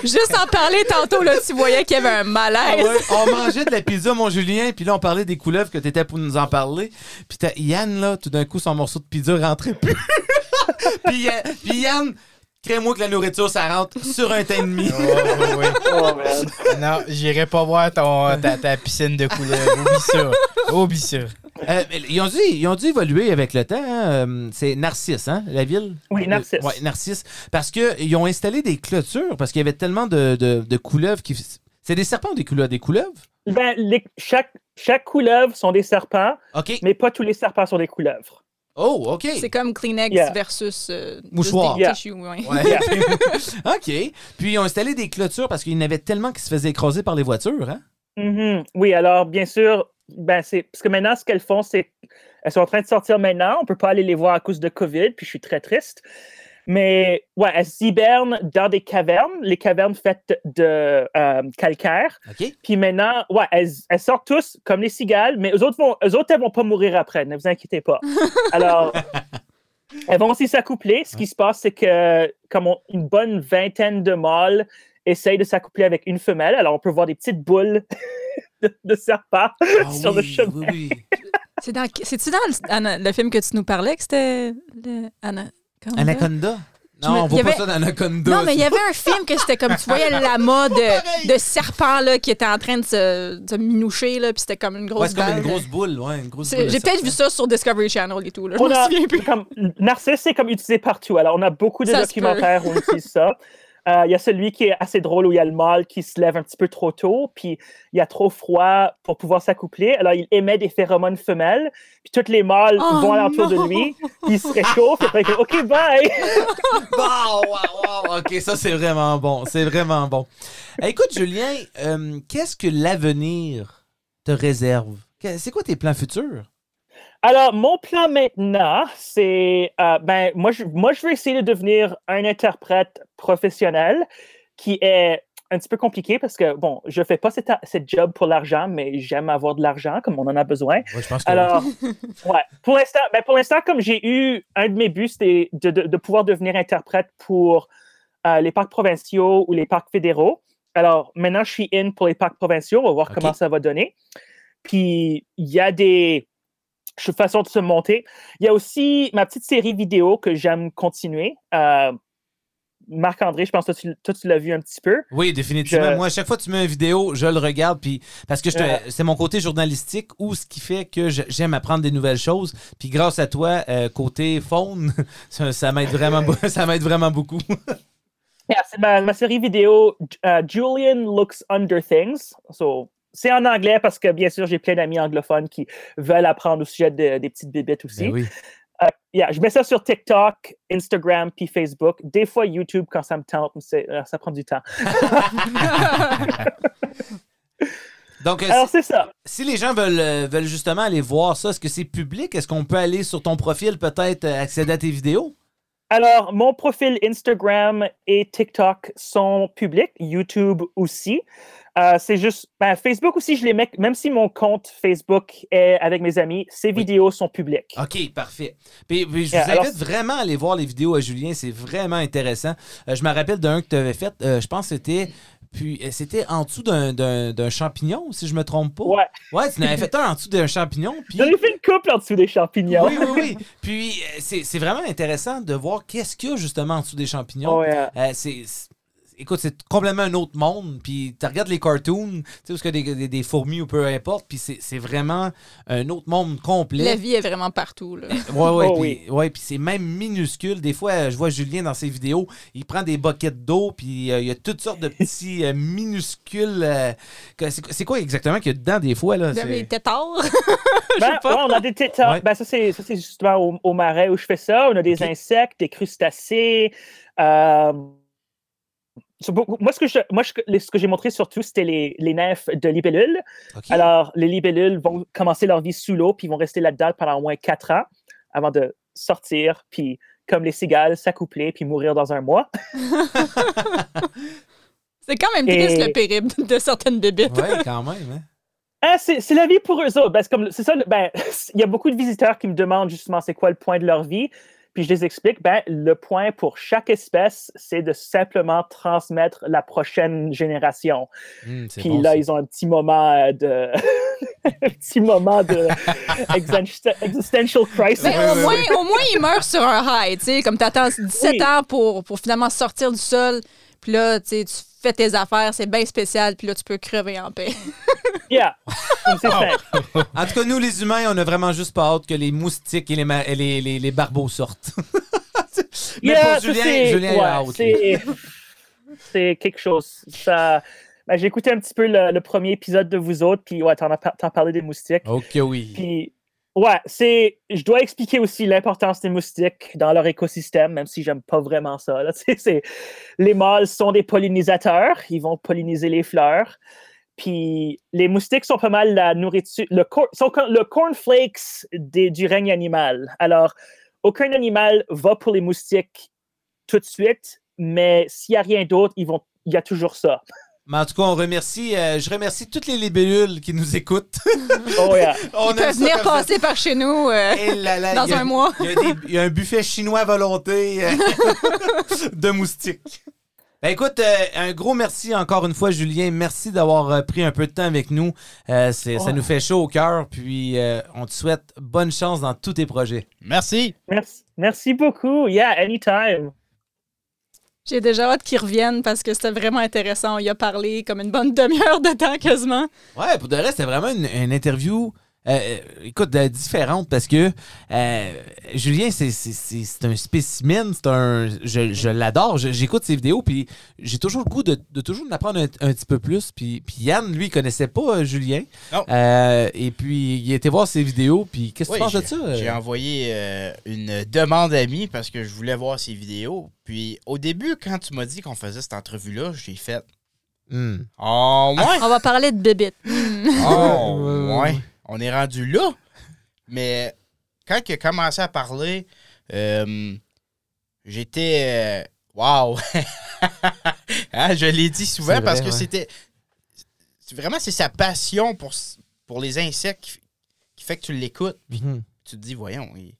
Juste en parler tantôt, là, tu voyais qu'il y avait un Ah malaise. ouais, on mangeait de la pizza, mon Julien, puis là, on parlait des couleuvres que t'étais pour nous en parler. Puis t'as Yann, là, tout d'un coup, son morceau de pizza rentrait plus. puis, Yann- puis Yann, crée-moi que la nourriture, ça rentre sur un teint de mie. Oh, oui, oui. Oh man. Non, j'irai pas voir ton, ta, ta piscine de couleur. Oublie ça. Oublie ça. Euh, ils, ont dû, ils ont dû évoluer avec le temps. hein. Euh, C'est Narcisse, hein, la ville? Oui, Narcisse. Oui, Narcisse. Parce qu'ils ont installé des clôtures, parce qu'il y avait tellement de, de, de couleuvres qui. C'est des serpents ou des couleuvres? Des couleuvres? Ben, les- chaque, chaque couleuvre sont des serpents, OK. mais pas tous les serpents sont des couleuvres. Oh, OK. C'est comme Kleenex Yeah. versus euh, Mouchoir. des Yeah. tissues, ouais. Ouais. Yeah. OK. Puis ils ont installé des clôtures parce qu'il y en avait tellement qui se faisaient écraser par les voitures, hein? Mhm. Oui, alors bien sûr, ben c'est parce que maintenant ce qu'elles font, c'est elles sont en train de sortir maintenant. On peut pas aller les voir à cause de Covid, puis je suis très triste. Mais ouais, elles hibernent dans des cavernes, les cavernes faites de euh, calcaire. OK. Puis maintenant, ouais, elles, elles sortent tous comme les cigales, mais eux autres vont, eux autres elles vont pas mourir après. Ne vous inquiétez pas. Alors, elles vont aussi s'accoupler. Ce qui se passe, c'est que comme on- une bonne vingtaine de mâles essayent de s'accoupler avec une femelle. Alors, on peut voir des petites boules de, de serpents Ah sur le oui, chemin. oui, oui. C'est dans, c'est-tu dans le, Anna- le film que tu nous parlais que c'était le, Anna, Anaconda? Je Non, on il voit y pas avait- ça dans Anaconda. Non, mais il y avait un film que c'était comme tu voyais l'amas de, de serpents là, qui était en train de se, de se minoucher, là, puis c'était comme une grosse Ouais, c'est comme balle. une grosse boule, ouais, une grosse C'est- boule de J'ai peut-être serpent. vu ça sur Discovery Channel et tout. Là. Je On a, comme, Narcisse, c'est comme utilisé partout. Alors, on a beaucoup de Ça documentaires où on utilise ça. Euh, Il y a celui qui est assez drôle où il y a le mâle qui se lève un petit peu trop tôt, puis il y a trop froid pour pouvoir s'accoupler. Alors, il émet des phéromones femelles, puis tous les mâles Oh vont alentour de lui, puis il se réchauffe, et après, il fait, OK, bye! Wow, wow, wow. OK, ça, c'est vraiment bon. C'est vraiment bon. Eh, Écoute, Julien, euh, qu'est-ce que l'avenir te réserve? C'est quoi tes plans futurs? Alors, mon plan maintenant, c'est, euh, ben, moi je, moi, je veux essayer de devenir un interprète professionnel qui est un petit peu compliqué parce que, bon, je fais pas cette, cette job pour l'argent, mais j'aime avoir de l'argent comme on en a besoin. Ouais, je pense que Alors, ouais, pour l'instant, ben, pour l'instant, comme j'ai eu, un de mes buts, c'était de, de, de pouvoir devenir interprète pour euh, les parcs provinciaux ou les parcs fédéraux. Alors, maintenant, je suis in pour les parcs provinciaux. On va voir comment ça va donner. Puis, il y a des façons de se monter. Il y a aussi ma petite série vidéo que j'aime continuer. Euh, Marc-André, je pense que toi, tu, l'as vu un petit peu. Oui, définitivement. Je- Moi, à chaque fois que tu mets une vidéo, je le regarde, puis parce que Ouais. c'est mon côté journalistique ou ce qui fait que j'aime apprendre des nouvelles choses. Puis grâce à toi, euh, côté faune, ça, ça m'aide vraiment, ça beaucoup. Yeah, c'est ma, ma série vidéo euh, Julian Looks Under Things. So, c'est en anglais parce que, bien sûr, j'ai plein d'amis anglophones qui veulent apprendre au sujet de- des petites aussi. Ben oui. Euh, yeah, je mets ça sur TikTok, Instagram, puis Facebook. Des fois YouTube quand ça me tente, mais euh, ça prend du temps. Donc, euh, Alors, c'est ça. si les gens veulent, veulent justement aller voir ça, est-ce que c'est public? Est-ce qu'on peut aller sur ton profil, peut-être accéder à tes vidéos? Alors, mon profil Instagram et TikTok sont publics, YouTube aussi. Euh, c'est juste, ben, Facebook aussi, je les mets, même si mon compte Facebook est avec mes amis, ces vidéos sont publiques. OK, parfait. Puis, puis je Yeah, vous alors- invite vraiment à aller voir les vidéos à Julien. C'est vraiment intéressant. Euh, je me rappelle d'un que tu avais fait. euh, je pense que c'était. Puis euh, c'était en dessous d'un- d'un d'un champignon, si je me trompe pas. Ouais. Ouais, tu en avais fait un en dessous d'un champignon. Puis... J'en ai fait une couple en dessous des champignons. Oui, oui, oui. Puis euh, c'est c'est vraiment intéressant de voir qu'est-ce qu'il y a justement en dessous des champignons. Euh, c'est. Écoute, c'est complètement un autre monde. Puis tu regardes les cartoons, tu sais, a des, des, des fourmis ou peu importe, puis c'est vraiment un autre monde complet. La vie est vraiment partout. Là. Ouais, ouais, Oh puis oui. ouais, puis c'est même minuscule. Des fois, je vois Julien dans ses vidéos, il prend des buckets d'eau, puis euh, il y a toutes sortes de petits euh, minuscules. euh, que- c'est quoi exactement qu'il y a dedans des fois? Là? Été tard. Ben, ouais, on a des tétards. Ouais. Ben, ça, c'est ça, c'est justement au, au marais où je fais ça. On a des insectes, des crustacés. euh, moi, ce que je- moi, je- les- ce que j'ai montré surtout, c'était les, les nymphes de libellules. Alors, les libellules vont commencer leur vie sous l'eau, puis ils vont rester là-dedans pendant au moins quatre ans avant de sortir, puis comme les cigales, s'accoupler, puis mourir dans un mois. C'est quand même Et- triste le périple de certaines bébites. Ouais, quand même. Hein? Ah, c'est la vie pour eux autres. Ben, c'est comme- c'est ça. Ben, il y a beaucoup de visiteurs qui me demandent justement c'est quoi le point de leur vie. Puis je les explique, ben, le point pour chaque espèce, c'est de simplement transmettre la prochaine génération. C'est Puis bon, là, ça. ils ont un petit moment euh, de. un petit moment de existen- existential crisis. Mais au, moins, au moins, il meurt sur un high, tu sais, comme t'attends 17 Oui. ans pour, pour finalement sortir du sol, puis là, tu sais, tu fais tes affaires, c'est bien spécial, puis là, tu peux crever en paix. Yeah. Comme c'est simple. En tout cas, nous, les humains, on a vraiment juste pas hâte que les moustiques et les, ma- et les, les, les barbeaux sortent. Mais Yeah, pour ça, Julien, c'est- Julien ouais, a hâte, lui. c'est- C'est quelque chose. Ça. ben, j'ai écouté un petit peu le, le premier épisode de vous autres, puis ouais, t'en as par- t'en parlais des moustiques. Ok, oui. Puis, ouais, c'est. Je dois expliquer aussi l'importance des moustiques dans leur écosystème, même si j'aime pas vraiment ça. Les mâles sont des pollinisateurs, ils vont polliniser les fleurs. Puis les moustiques sont pas mal la nourriture, le, cor- sont le cornflakes du règne animal. Alors, aucun animal va pour les moustiques tout de suite, mais s'il n'y a rien d'autre, il y a toujours ça. Mais en tout cas, on remercie, euh, je remercie toutes les libellules qui nous écoutent. Oh yeah. on Ils peuvent venir passer par chez nous euh, Et là là, dans il y a- un mois. Il y, a y un buffet chinois à volonté euh, de moustiques. Ben écoute, euh, un gros merci encore une fois, Julien. Merci d'avoir euh, pris un peu de temps avec nous. Euh, Ça Ouais. nous fait chaud au cœur. Puis euh, on te souhaite bonne chance dans tous tes projets. Merci. Merci, merci beaucoup. Yeah, anytime. J'ai déjà hâte qu'ils reviennent parce que c'était vraiment intéressant. Y a parlé comme une bonne demi-heure de temps quasiment. Ouais, pour de reste, c'était vraiment une interview. Euh, euh, écoute, euh, différente parce que euh, Julien, c'est c'est- c'est- c'est un spécimen, c'est un. Je, je l'adore, j'écoute ses vidéos, puis j'ai toujours le goût de, de toujours en apprendre un, un petit peu plus. Puis, puis Yann, lui, il connaissait pas euh, Julien. Non. Euh, et puis, il a été voir ses vidéos, puis qu'est-ce que Oui, tu penses de j'ai- ça? J'ai envoyé euh, une demande amie parce que je voulais voir ses vidéos. Puis au début, quand tu m'as dit qu'on faisait cette entrevue-là, j'ai fait Hmm. Oh, ouais. On va parler de bébites. Hmm. Oh, ouais. On est rendu là. Mais quand il a commencé à parler, euh, j'étais. euh, Wow! Hein, je l'ai dit souvent vrai, parce que ouais. c'était. Vraiment, c'est sa passion pour, les insectes qui, qui fait que tu l'écoutes. Mhm. Tu te dis, voyons, il-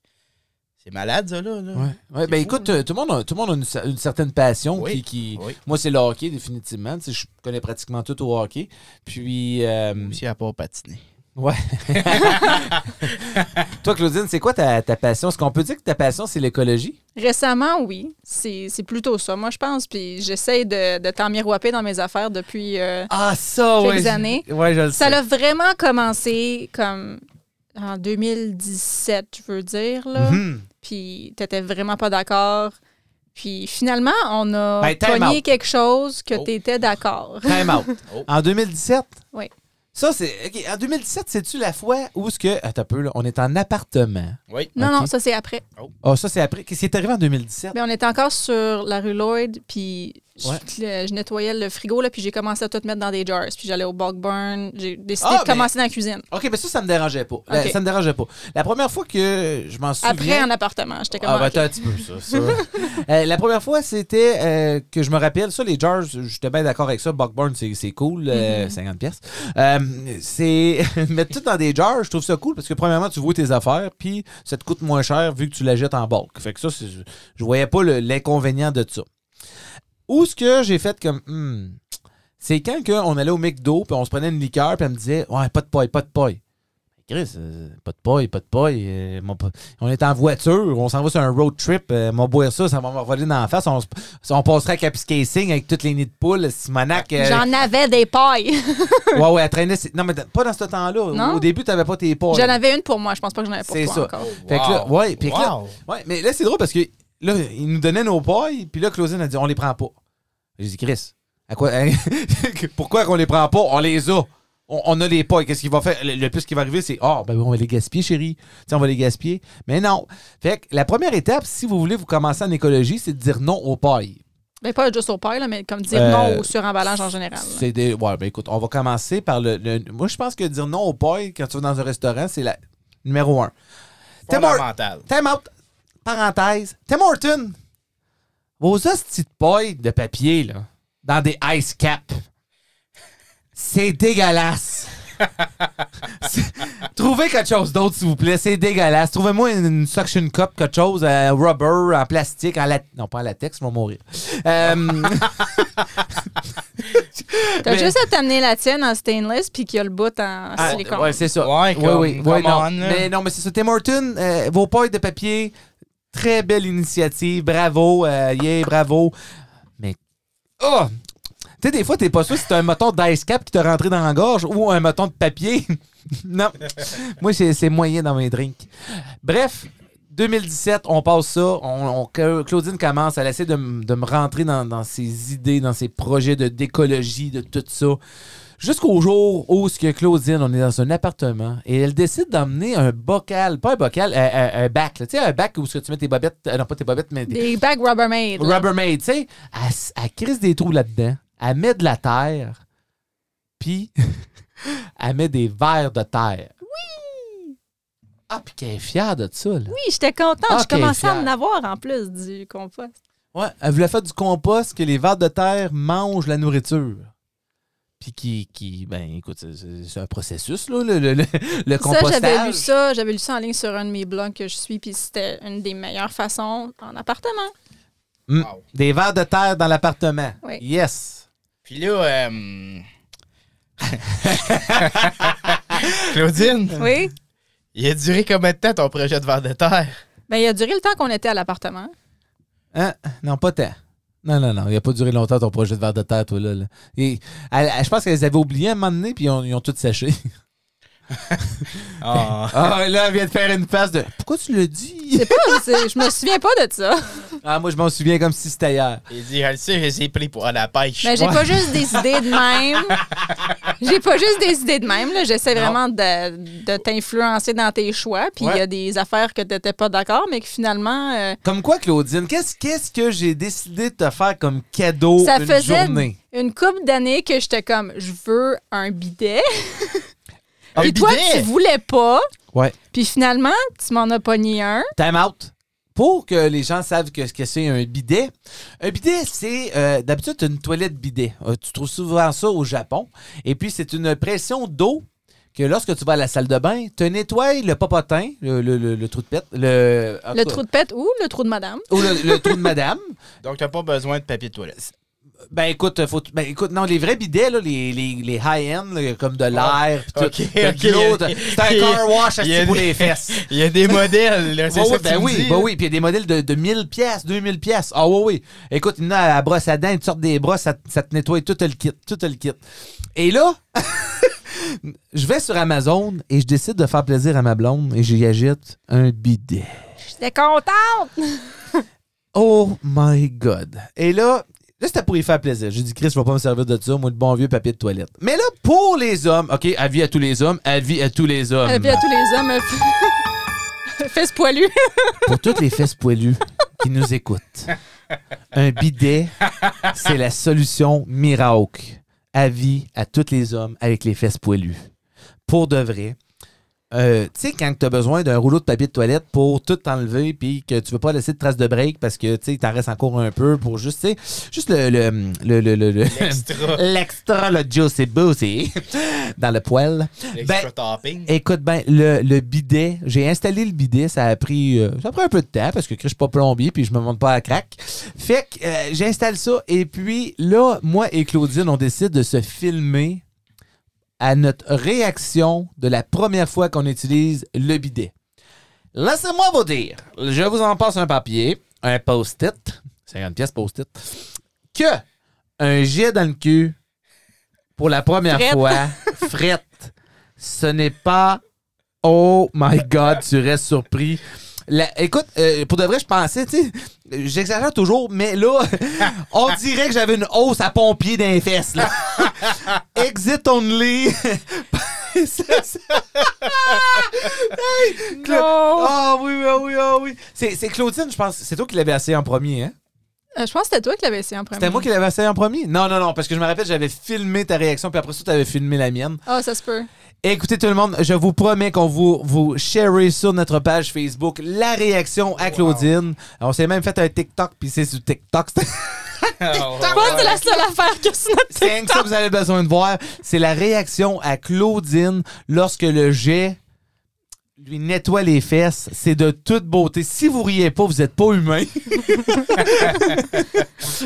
c'est malade, ça, là. là. Ouais. Ouais, ben fou, écoute, euh, tout le monde a, tout le monde a une, cer- une certaine passion Oui, qui, qui- oui. Moi, c'est le hockey, définitivement. Tu sais, je connais pratiquement tout au hockey. Puis. euh, Aussi à pas patiner. Ouais. Toi, Claudine, c'est quoi ta, ta passion? Est-ce qu'on peut dire que ta passion, c'est l'écologie? Récemment, oui. C'est c'est plutôt ça, moi, je pense. Puis j'essaie de, de t'en miroiter dans mes affaires depuis euh, Ah, ça, quelques ouais. années. Ouais, je le Ça sais. l'a vraiment commencé comme en 2017, je veux dire. Là. Mhm. Puis t'étais vraiment pas d'accord. Puis finalement, on a Ben, time pogné out. quelque chose que Oh. t'étais d'accord. Time out. Oh. En 2017? Oui. Ça, c'est. OK, en 2017, c'est-tu la fois où ce que. Attends un peu, là. On est en appartement? Oui. Non, non, ça c'est après. Ah, ça, c'est après. Qu'est-ce qui est arrivé en 2017? Mais on était encore sur la rue Lloyd, puis Ouais. je, je nettoyais le frigo, là, puis j'ai commencé à tout mettre dans des jars. Puis j'allais au bulk burn. J'ai décidé Ah, de commencer dans la cuisine. OK, mais ça, ça me dérangeait pas. La- Ok. Ça me dérangeait pas. La première fois que je m'en souviens. Après, en appartement. J'étais comme. Ah, ben, ok. attends un petit peu, ça. ça. Euh, la première fois, c'était euh, que je me rappelle, ça, les jars, j'étais bien d'accord avec ça. Buckburn, c'est c'est cool, euh, 50 pièces. C'est mettre tout dans des jars, je trouve ça cool parce que, premièrement, tu vois tes affaires, puis ça te coûte moins cher vu que tu la jettes en bulk. Fait que ça, je, voyais pas l'inconvénient de ça. Où ce que j'ai fait comme. hmm, c'est quand que on allait au McDo, puis on se prenait une liqueur, puis elle me disait Ouais, pas de paille, pas de paille. Chris, euh, pas de paille, pas de paille. euh, mon on est en voiture, on s'en va sur un road trip. Euh, mon boire ça, ça va me voler dans la face. On, on passerait à Capiscasing avec toutes les nids de poules. Simonac. euh, J'en avais des pailles. ouais, ouais, elle traînait. Non, mais pas dans ce temps-là. Au début, t'avais pas tes pailles. J'en avais une pour moi. Je pense pas que j'en avais pour C'est toi ça. encore. Fait que là, ouais, que là-. Ouais, mais là, c'est drôle parce que là, ils nous donnaient nos pailles, puis là, Claudine a dit on les prend pas. J'ai dit Chris, à quoi, hein? pourquoi qu'on les prend pas? On les a. On, on a les pailles. Qu'est-ce qu'il va faire? Le, le plus qui va arriver, c'est Ah, ben on va les gaspiller, chérie. Tu sais, on va les gaspiller. Mais non. Fait que la première étape, si vous voulez vous commencer en écologie, c'est de dire non aux pailles. Ben, pas juste aux pailles, là, mais comme dire Euh, non au suremballage en général. C'est des. Ouais, ben écoute, on va commencer par le. le- moi, je pense que dire non aux pailles quand tu vas dans un restaurant, c'est la numéro un. Time out. Parenthèse. Tim Horton. Vos hosties de paille de papier, là, dans des ice caps. C'est dégueulasse. Trouvez quelque chose d'autre, s'il vous plaît. C'est dégueulasse. Trouvez-moi une, une suction cup, quelque chose, euh, rubber, en plastique, en lat... Non, pas en latex, je vais mourir. Euh, T'as mais- juste à t'amener la tienne en stainless puis qu'il y a le bout en Ah, silicone. ouais, c'est ça. Ouais, oui, comme- oui, non. on. Mais non, mais c'est ça. Tim Horton, euh, vos pailles de papier, très belle initiative. Bravo, euh, yeah, bravo. Mais, oh! Tu sais, des fois, t'es pas sûr si t'as un moton d'ice cap qui t'a rentré dans la gorge ou un moton de papier. non. Moi, c'est c'est moyen dans mes drinks. Bref, 2017, on passe ça. On, Claudine commence, elle essaie de, me rentrer dans, ses idées, dans ses projets de d'écologie, de tout ça. Jusqu'au jour où, ce que Claudine, on est dans un appartement et elle décide d'emmener un bocal, pas un bocal, un, un- un bac. là. Tu sais, un bac où ce que tu mets tes bobettes, euh, non pas tes bobettes, mais des, Des bags Rubbermaid. Rubbermaid, tu sais. Elle, elle crisse des trous là-dedans, elle met de la terre, puis elle met des verres de terre. Oui! Ah, puis qu'elle est fière de ça, là. Oui, j'étais contente. Ah, je commençais à en avoir en plus du compost. Ouais, elle voulait faire du compost que les vers de terre mangent la nourriture. Puis qui, qui ben écoute, c'est- un processus, là, le, le, le, le Ça, j'avais lu ça. J'avais lu ça en ligne sur un de mes blogs que je suis, puis c'était une des meilleures façons en appartement. Mm. Wow. Des vers de terre dans l'appartement. Oui. Yes. Puis là, euh... Claudine, Oui. il a duré combien de temps ton projet de verre de terre? Ben, il a duré le temps qu'on était à l'appartement. Hein? Non, pas tant. Non, non, non. Il n'a pas duré longtemps ton projet de vers de terre, toi, là. là. Et, elle- elle- je pense qu'elles les avaient oubliés à un moment donné, puis ils ont, ils ont tout séché. Ah. Ah, là, elle vient de faire une face de Pourquoi tu le dis? C'est pas, je me souviens pas de ça. Ah, moi, je m'en souviens comme si c'était hier. Il dit, je le sais, je les ai pris pour à la pêche. Mais j'ai pas juste des idées de même. J'ai pas juste des idées de même. là. J'essaie vraiment de, de t'influencer dans tes choix. Puis il y a des affaires que t'étais pas d'accord, mais que finalement, euh, Comme quoi, Claudine, qu'est-ce qu'est-ce que j'ai décidé de te faire comme cadeau ça une faisait journée? une couple d'années que j'étais comme, je veux un bidet. Un Puis toi, bidet? tu voulais pas. Ouais. Puis finalement, tu m'en as pogné un. Time out. Pour que les gens savent que ce que c'est un bidet, un bidet, c'est euh, d'habitude une toilette bidet. Euh, tu trouves souvent ça au Japon. Et puis, c'est une pression d'eau que lorsque tu vas à la salle de bain, te nettoies le popotin, le, le- le- le trou de pète, le, trou de pète ou le trou de madame. ou le, le trou de madame. Donc, t'as pas besoin de papier de toilette. Ben écoute, faut, ben écoute, non, les vrais bidets, là, les, les, les high-end, comme de l'air, pis tout, Ok, t'as de ok, l'eau, ok. t'as- c'est un car wash Il y a pour des- les fesses. Il y a des modèles, là, c'est Ouais, ça que ben me oui, dis, ben là? oui, puis il y a des modèles de, de 1000 pièces, 2000 pièces. Ah oui, oui. Écoute, il y en a à la brosse à dents, une sorte des brosses, ça, te- ça te nettoie tout le kit, tout le kit. Et là, je vais sur Amazon et je décide de faire plaisir à ma blonde et j'y agite un bidet. J'étais contente. Oh my God. Et là, là, c'était pour y faire plaisir. J'ai dit, Chris, je vais pas me servir de ça, moi, le bon vieux papier de toilette. Mais là, pour les hommes, OK, avis à tous les hommes, avis à tous les hommes. Puis à tous les hommes, euh, fesses poilues. pour toutes les fesses poilues qui nous écoutent, un bidet, c'est la solution miracle. Avis à tous les hommes avec les fesses poilues. Pour de vrai. Euh, tu sais, quand tu as besoin d'un rouleau de papier de toilette pour tout t'enlever puis que tu veux pas laisser de traces de break parce que tu t'en reste encore un peu pour juste, tu sais, juste le. le, le, le, le- le- L'extra. L'extra, le juicy boozy dans le poêle. L'extra Ben, topping. Écoute bien, le, le bidet, j'ai installé le bidet, ça a pris euh, ça a pris un peu de temps parce que je suis pas plombier puis je me monte pas à crack. Fait que euh, j'installe ça et puis là, moi et Claudine, on décide de se filmer à notre réaction de la première fois qu'on utilise le bidet. Laissez-moi vous dire, je vous en passe un papier, un post-it, 50 pièces post-it, que un jet dans le cul pour la première Frette. fois, frette, ce n'est pas Oh my God, tu restes surpris. La- écoute, euh, pour de vrai, je pensais, tu sais, j'exagère toujours, mais là, on dirait que j'avais une hausse à pompier d'un fesses, là. Exit only. Hey, Cla- Non. Ah oui, ah oui, ah oui. C'est c'est Claudine, je pense. C'est toi qui l'avais essayé en premier, hein? Euh, je pense que c'était toi qui l'avais essayé en premier. C'était moi qui l'avais essayé en premier? Non, non, non, parce que je me rappelle, j'avais filmé ta réaction, puis après ça, tu avais filmé la mienne. Ah, ça se peut. Écoutez tout le monde, je vous promets qu'on vous, vous sharez sur notre page Facebook la réaction à Claudine. On s'est même fait un TikTok, puis c'est sur TikTok. C'est pense que c'est la seule affaire que c'est notre c'est rien que ça que vous avez besoin de voir. C'est la réaction à Claudine lorsque le jet lui nettoie les fesses. C'est de toute beauté. Si vous riez pas, vous êtes pas humain.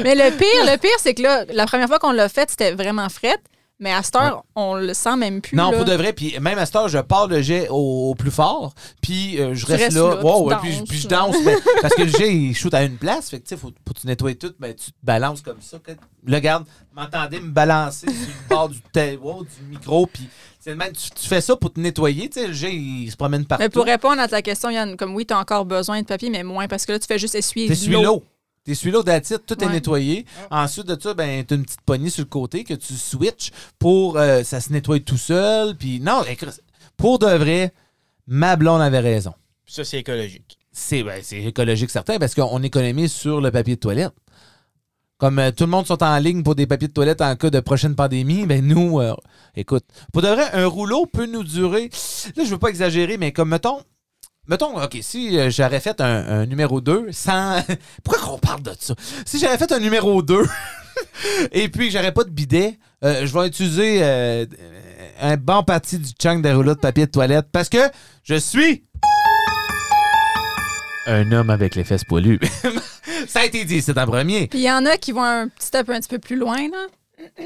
Mais le pire, le pire, c'est que là, la première fois qu'on l'a fait, c'était vraiment frette. Mais à cette heure, on le sent même plus. Non, là. pour de vrai. Puis même à cette heure, je pars le jet au, au plus fort. Puis euh, je Tu reste, là. là, Wow, ouais, puis, danses, puis je danse. mais- parce que le jet, il shoot à une place. Fait que tu sais, faut, faut que tu nettoies tout. Ben, tu te balances comme ça. Le garde, m'entendez me balancer sur le bord du, wow, du micro. Puis même, tu, tu fais ça pour te nettoyer. Tu sais, le jet, il se promène partout. Mais pour répondre à ta question, Yann, comme oui, tu as encore besoin de papier, mais moins parce que là, tu fais juste essuyer l'eau. T'essuies l'eau d'attitude, tout est nettoyé. Ensuite de ça, ben, t'as une petite poignée sur le côté que tu switches pour euh, ça se nettoie tout seul. Puis non, pour de vrai, ma blonde avait raison. Ça, c'est écologique. C'est ben, écologique certain parce qu'on économise sur le papier de toilette. Comme euh, tout le monde sont en ligne pour des papiers de toilette en cas de prochaine pandémie, ben nous, euh, écoute, pour de vrai, un rouleau peut nous durer. Là, je veux pas exagérer, mais comme mettons, mettons, ok, si euh, j'aurais fait un, numéro 2 sans. Pourquoi qu'on parle de ça? Si j'avais fait un numéro 2 et puis que j'aurais pas de bidet, euh, je vais utiliser euh, un bon parti du chunk de rouleau de papier de toilette parce que je suis un homme avec les fesses poilues. Ça a été dit, c'est un premier. Puis il y en a qui vont un petit un petit peu plus loin, là.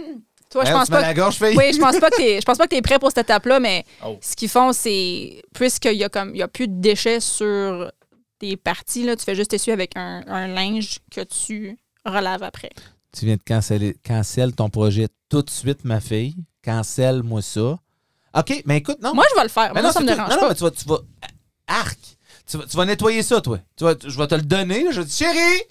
Toi, je Hein, pense pas. la gorge, fille? Oui, je pense pas que t'es, je pense pas que t'es prêt pour cette étape-là, mais Oh. ce qu'ils font, c'est puisqu'il y a comme il y a plus de déchets sur tes parties, là, tu fais juste essuyer avec un, un linge que tu relaves après. Tu viens de canceller, cancel ton projet tout de suite, ma fille. Cancelle-moi ça. OK, mais écoute, non. Moi, je vais le faire. mais Moi, non, ça me dérange non, non, pas. mais tu vas, tu vas. Arc! Tu vas, tu vas nettoyer ça, toi. Tu vas- je vais te le donner. là. Je vais te dire, chérie,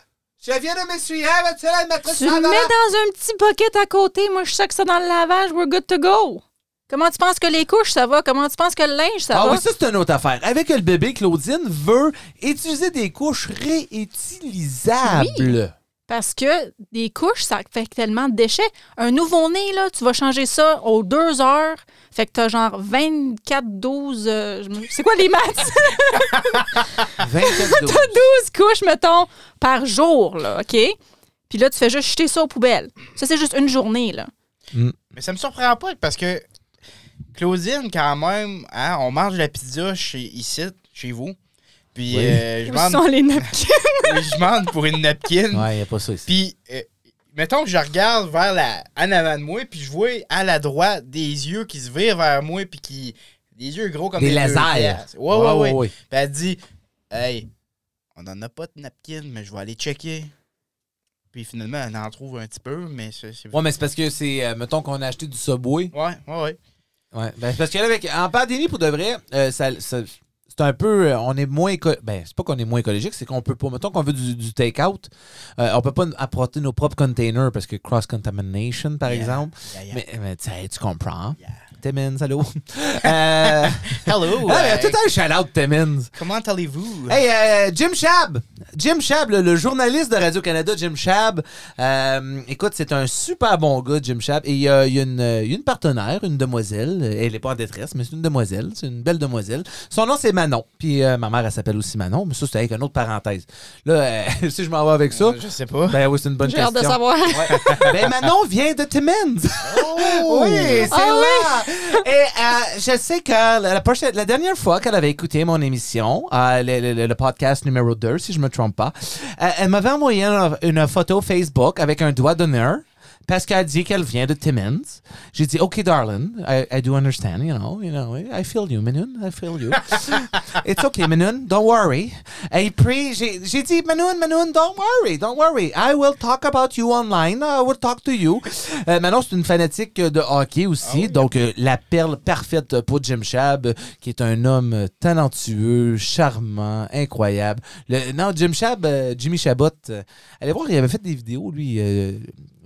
je viens de m'essuyer. Tu ça le dans mets la- dans un petit bucket à côté. Moi, je sac ça dans le lavage. We're good to go. Comment tu penses que les couches, ça va? Comment tu penses que le linge, ça Ah va? oui, ça, c'est une autre affaire. Avec le bébé, Claudine veut utiliser des couches réutilisables. Parce que des couches, ça fait tellement de déchets. Un nouveau-né, là, tu vas changer ça aux deux heures. Fait que t'as genre 24, 12... euh, c'est quoi les maths? 24 12 couches, mettons, par jour, là, OK? Puis là, tu fais juste jeter ça aux poubelles. Ça, c'est juste une journée, là. Mais ça me surprend pas parce que Claudine, quand même, hein, on mange la pizza chez ici, chez vous. Puis Oui. euh, je demande sont les napkins? je demande pour une napkin. Ouais, il n'y a pas ça ici. Puis, euh, mettons que je regarde vers la, en avant de moi, puis je vois à la droite des yeux qui se virent vers moi, puis qui. Des yeux gros comme Des deux lasers. Ouais, ouais, ouais. ouais. Puis elle dit Hey, on en a pas de napkin, mais je vais aller checker. Puis finalement, elle en trouve un petit peu, mais c'est. c'est- Ouais, mais c'est parce que c'est, euh, mettons qu'on a acheté du Subway. Ouais, ouais, ouais. Ouais. Ben, c'est parce que là, avec, en pandémie, pour de vrai, euh, ça, ça, c'est un peu. euh, On est moins. Ben, c'est pas qu'on est moins écologique, c'est qu'on peut pas. Mettons qu'on veut du, du take-out, euh, on peut pas apporter nos propres containers parce que cross-contamination, par Yeah. exemple. Yeah, yeah. Mais, mais tu comprends. Timmins, allô? euh, Hello. ah, tout un shout-out, Timmins. comment allez-vous? Hey, euh, Jim Chab. Jim Chab, le, le journaliste de Radio-Canada, Jim Chab. Euh, écoute, c'est un super bon gars, Jim Chab. Et il y a, il y a une, euh, il y a une partenaire, une demoiselle. Elle n'est pas en détresse, mais c'est une demoiselle. C'est une belle demoiselle. Son nom, c'est Manon. Puis euh, ma mère, elle s'appelle aussi Manon. Mais ça, c'est avec une autre parenthèse. Là, euh, si je m'en vais avec ça, Euh, Je sais pas. ben oui, c'est une bonne J'ai hâte question. de savoir. ben Manon vient de Timmins. Oh! Oui, c'est Ah là. Et euh, je sais que la, dernière fois qu'elle avait écouté mon émission, euh, le, podcast numéro 2, si je me trompe pas, euh, elle m'avait envoyé une, une photo Facebook avec un doigt d'honneur. Parce qu'elle dit qu'elle vient de Timmins. J'ai dit, OK, darling, I, I do understand, you know, you know, I feel you, Manoun, I feel you. It's okay, Manoun, don't worry. Et puis, j'ai dit, Manoun, Manoun, don't worry, don't worry. I will talk about you online. I will talk to you. Euh, Manon, c'est une fanatique de hockey aussi. donc, euh, la perle parfaite pour Jim Chab, euh, qui est un homme talentueux, charmant, incroyable. Le, non, Jim Chab, euh, Jimmy Chabot, allez voir, il avait fait des vidéos, lui,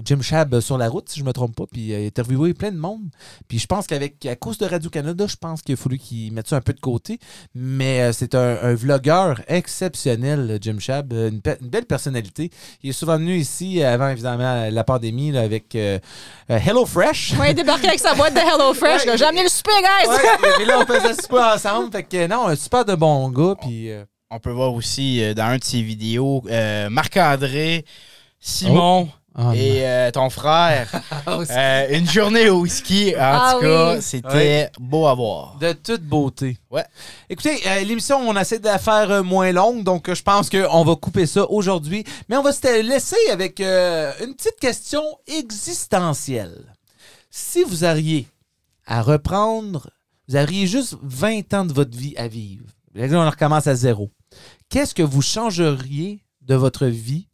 Jim Chab euh, sur la route, si je me trompe pas, puis euh, il a interviewé plein de monde. Puis je pense qu'avec à cause de Radio-Canada, je pense qu'il a fallu qu'il mette ça un peu de côté. Mais euh, c'est un, un vlogueur exceptionnel, Jim Chab, euh, une, pe- une belle personnalité. Il est souvent venu ici avant, évidemment, la pandémie là, avec euh, euh, HelloFresh. Ouais, débarquer avec sa boîte de HelloFresh. Ouais. là. J'ai amené le super, guys! Ouais, et là, on faisait super ensemble. Fait que non, un super de bon gars. Puis. euh, On peut voir aussi euh, dans un de ses vidéos euh, Marc-André, Simon oh, et euh, ton frère. Euh, une journée au whisky. En Ah tout cas, oui. c'était beau à voir. De toute beauté. Ouais. Écoutez, euh, l'émission, on essaie de la faire euh, moins longue, donc euh, je pense qu'on va couper ça aujourd'hui. Mais on va se laisser avec euh, une petite question existentielle. Si vous auriez à reprendre, vous auriez juste 20 ans de votre vie à vivre. On recommence à zéro. Qu'est-ce que vous changeriez de votre vie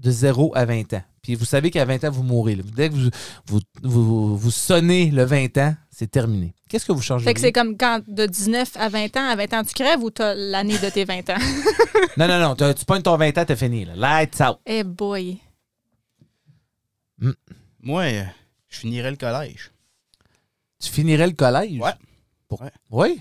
de 0 à 20 ans? Puis vous savez qu'à 20 ans, vous mourrez. là. Dès que vous, vous, vous, vous sonnez le 20 ans, c'est terminé. Qu'est-ce que vous changeriez? Fait que c'est comme quand de 19 à 20 ans, à 20 ans, tu crèves ou t'as l'année de tes 20 ans? Non, non, non. Tu pognes ton 20 ans, t'as fini. Là. Lights out. Eh boy. Moi, euh, je finirais le collège. Tu finirais le collège? Ouais. Pour- Ouais. Oui?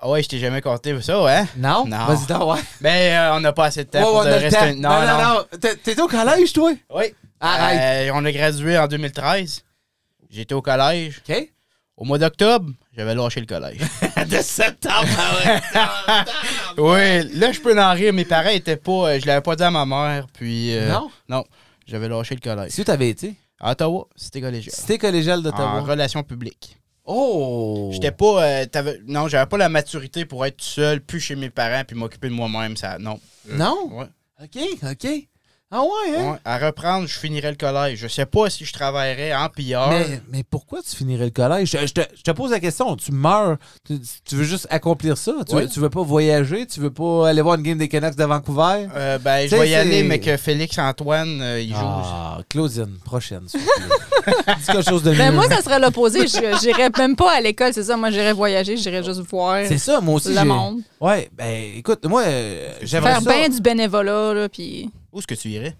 Ah ouais, je t'ai jamais compté ça, hein? Non? Non. Vas-y, donc, ouais. Ben, euh, on n'a pas assez de temps Ouais, pour on de a le rester. temps. Non, non, non. T'étais au collège, toi? Oui. Arrête. Euh, on a gradué en 2013. J'étais au collège. OK? Au mois d'octobre, j'avais lâché le collège. de septembre, ah ouais. oui, là, je peux en rire. Mes parents étaient pas. euh, je l'avais pas dit à ma mère. Puis. euh, Non? Non. J'avais lâché le collège. Si tu avais été, À Ottawa, c'était collégial. c'était collégial En d'Ottawa. relations publiques. Oh! J'étais pas. euh, t'avais- non, j'avais pas la maturité pour être tout seul, plus chez mes parents, puis m'occuper de moi-même. Ça, non. Euh, Non? Ouais. OK, OK. Ah ouais, hein? Ouais. À reprendre, je finirais le collège. Je sais pas si je travaillerais en pilleur. Mais, mais pourquoi tu finirais le collège? Je, je te, je te pose la question. Tu meurs, tu, tu veux juste accomplir ça? Tu, Oui. veux, tu veux pas voyager? Tu veux pas aller voir une game des Canucks de Vancouver? Euh, ben, je vais y aller, mais que Félix Antoine, euh, il joue. Ah, Claudine, prochaine. Dis quelque chose de mieux. Ben moi, ça serait l'opposé. Je- J'irais même pas à l'école, c'est ça. Moi, j'irais voyager, j'irais juste voir C'est ça, moi aussi. le monde. Ouais, ben écoute, moi, euh, j'aimerais Faire ça. bien du bénévolat, là, puis Où est-ce que tu irais?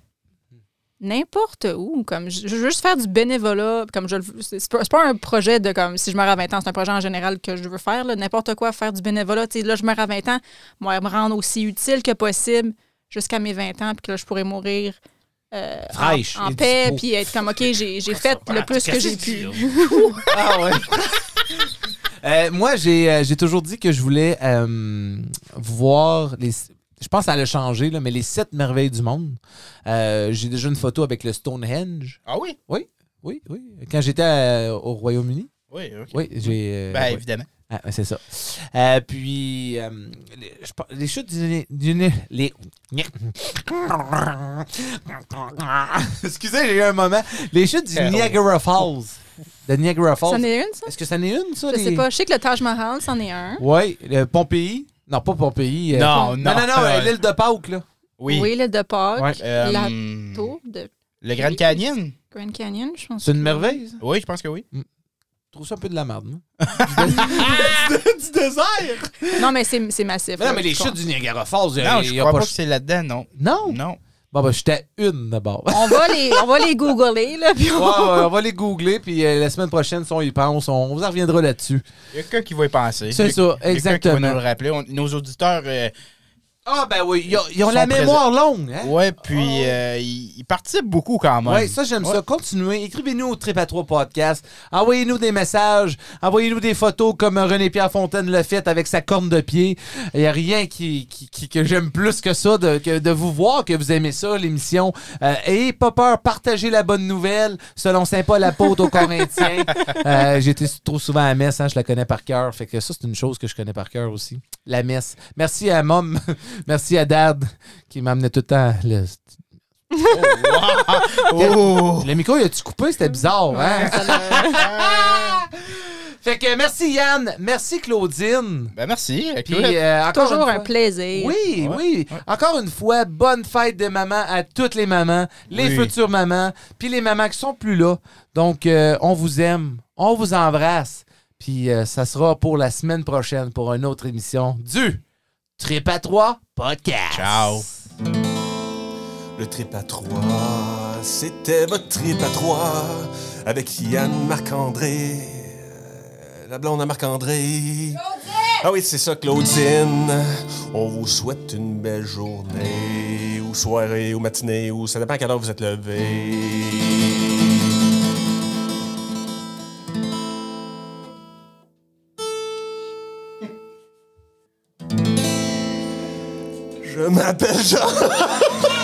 n'importe où. Comme, je, je veux juste faire du bénévolat. Comme je, le- c'est c'est pas, un projet de comme si je meurs à 20 ans, c'est un projet en général que je veux faire. là. N'importe quoi, faire du bénévolat. Là, je meurs à 20 ans, moi, me rendre aussi utile que possible jusqu'à mes 20 ans, puis que là, je pourrais mourir. euh, en- Fraîche en, et paix, dispo. puis être comme, OK, j'ai j'ai fait le plus que j'ai pu. Ah ouais. Euh, moi, j'ai euh, j'ai toujours dit que je voulais euh, voir les. Je pense que ça a changé, là, mais les sept merveilles du monde. Euh, j'ai déjà une photo avec le Stonehenge. Ah oui? Oui, oui. Quand j'étais à- au Royaume-Uni. Oui, ok. Oui, j'ai. euh, Ben, ouais. évidemment. Ah, c'est ça. Euh, puis, euh, les, je les chutes du, du les... Excusez, j'ai eu un moment. Les chutes du Eh, Niagara Falls. De Niagara Falls. C'en est une, ça? Est-ce que c'en est une, ça? Je les- sais pas. Je sais que le Taj Mahal, c'en est un. Oui, le Pompéi. Non, pas Pompéi. euh, Non, Pom- non. non, non, non, euh, l'île de Pâques, là. Oui. Oui, l'île de Pâques. Ouais. Euh, La tour de Le Grand Canyon? Grand Canyon, je pense. C'est une que- merveille, ça? Oui, je pense que oui. trouve ça un peu de la merde. moi. du, du désert! Non, mais c'est c'est massif. Mais non, mais les je chutes du Niagara Falls, il y a- Non, je crois pas pas que c'est là-dedans, non. Non? Non. Bon, ben, j'étais une d'abord. On va les, on va les googler, là, puis on- ouais, on va les googler, puis euh, la semaine prochaine, si on y pense, on vous en reviendra là-dessus. Il y a quelqu'un qui va y penser. C'est Il y a- ça, il y a quelqu'un qui exactement. va nous le rappeler. On- nos auditeurs, euh, Ah, ben oui, ils ont, ils ont Sont la mémoire longue. Hein? ouais, puis euh, ils, ils participent beaucoup quand même. Oui, ça, j'aime ça. Continuez. Écrivez-nous au Trip à 3 Podcast. Envoyez-nous des messages. Envoyez-nous des photos comme René-Pierre Fontaine le fait avec sa corne de pied. Il n'y a rien qui, qui- qui- que j'aime plus que ça, de, que de vous voir que vous aimez ça, l'émission. Euh, et pas peur, partagez la bonne nouvelle selon Saint Paul apôtre aux Corinthiens. Euh, été trop souvent à messe, hein, je la connais par cœur. Fait que ça, c'est une chose que je connais par cœur aussi. La messe. Merci à Mom. Merci à Dad qui m'amenait tout le temps le, Oh! le micro, il a-tu coupé? C'était bizarre, hein? fait que merci Yann, merci Claudine. Ben merci. Puis euh, encore toujours un fois- plaisir. Oui, Ouais, oui. Encore une fois, bonne fête de maman à toutes les mamans, les Oui. futures mamans, puis les mamans qui sont plus là. Donc, euh, on vous aime, on vous embrasse. Puis euh, ça sera pour la semaine prochaine pour une autre émission du Trip à 3 Podcast. Ciao. Le trip à trois, c'était votre trip à trois avec Yann Marc-André. euh, La blonde à Marc-André. Ah oui, c'est ça, Claudine. On vous souhaite une belle journée, ou soirée, ou matinée, ou ça dépend à quelle heure vous êtes levé. Je m'appelle Jean.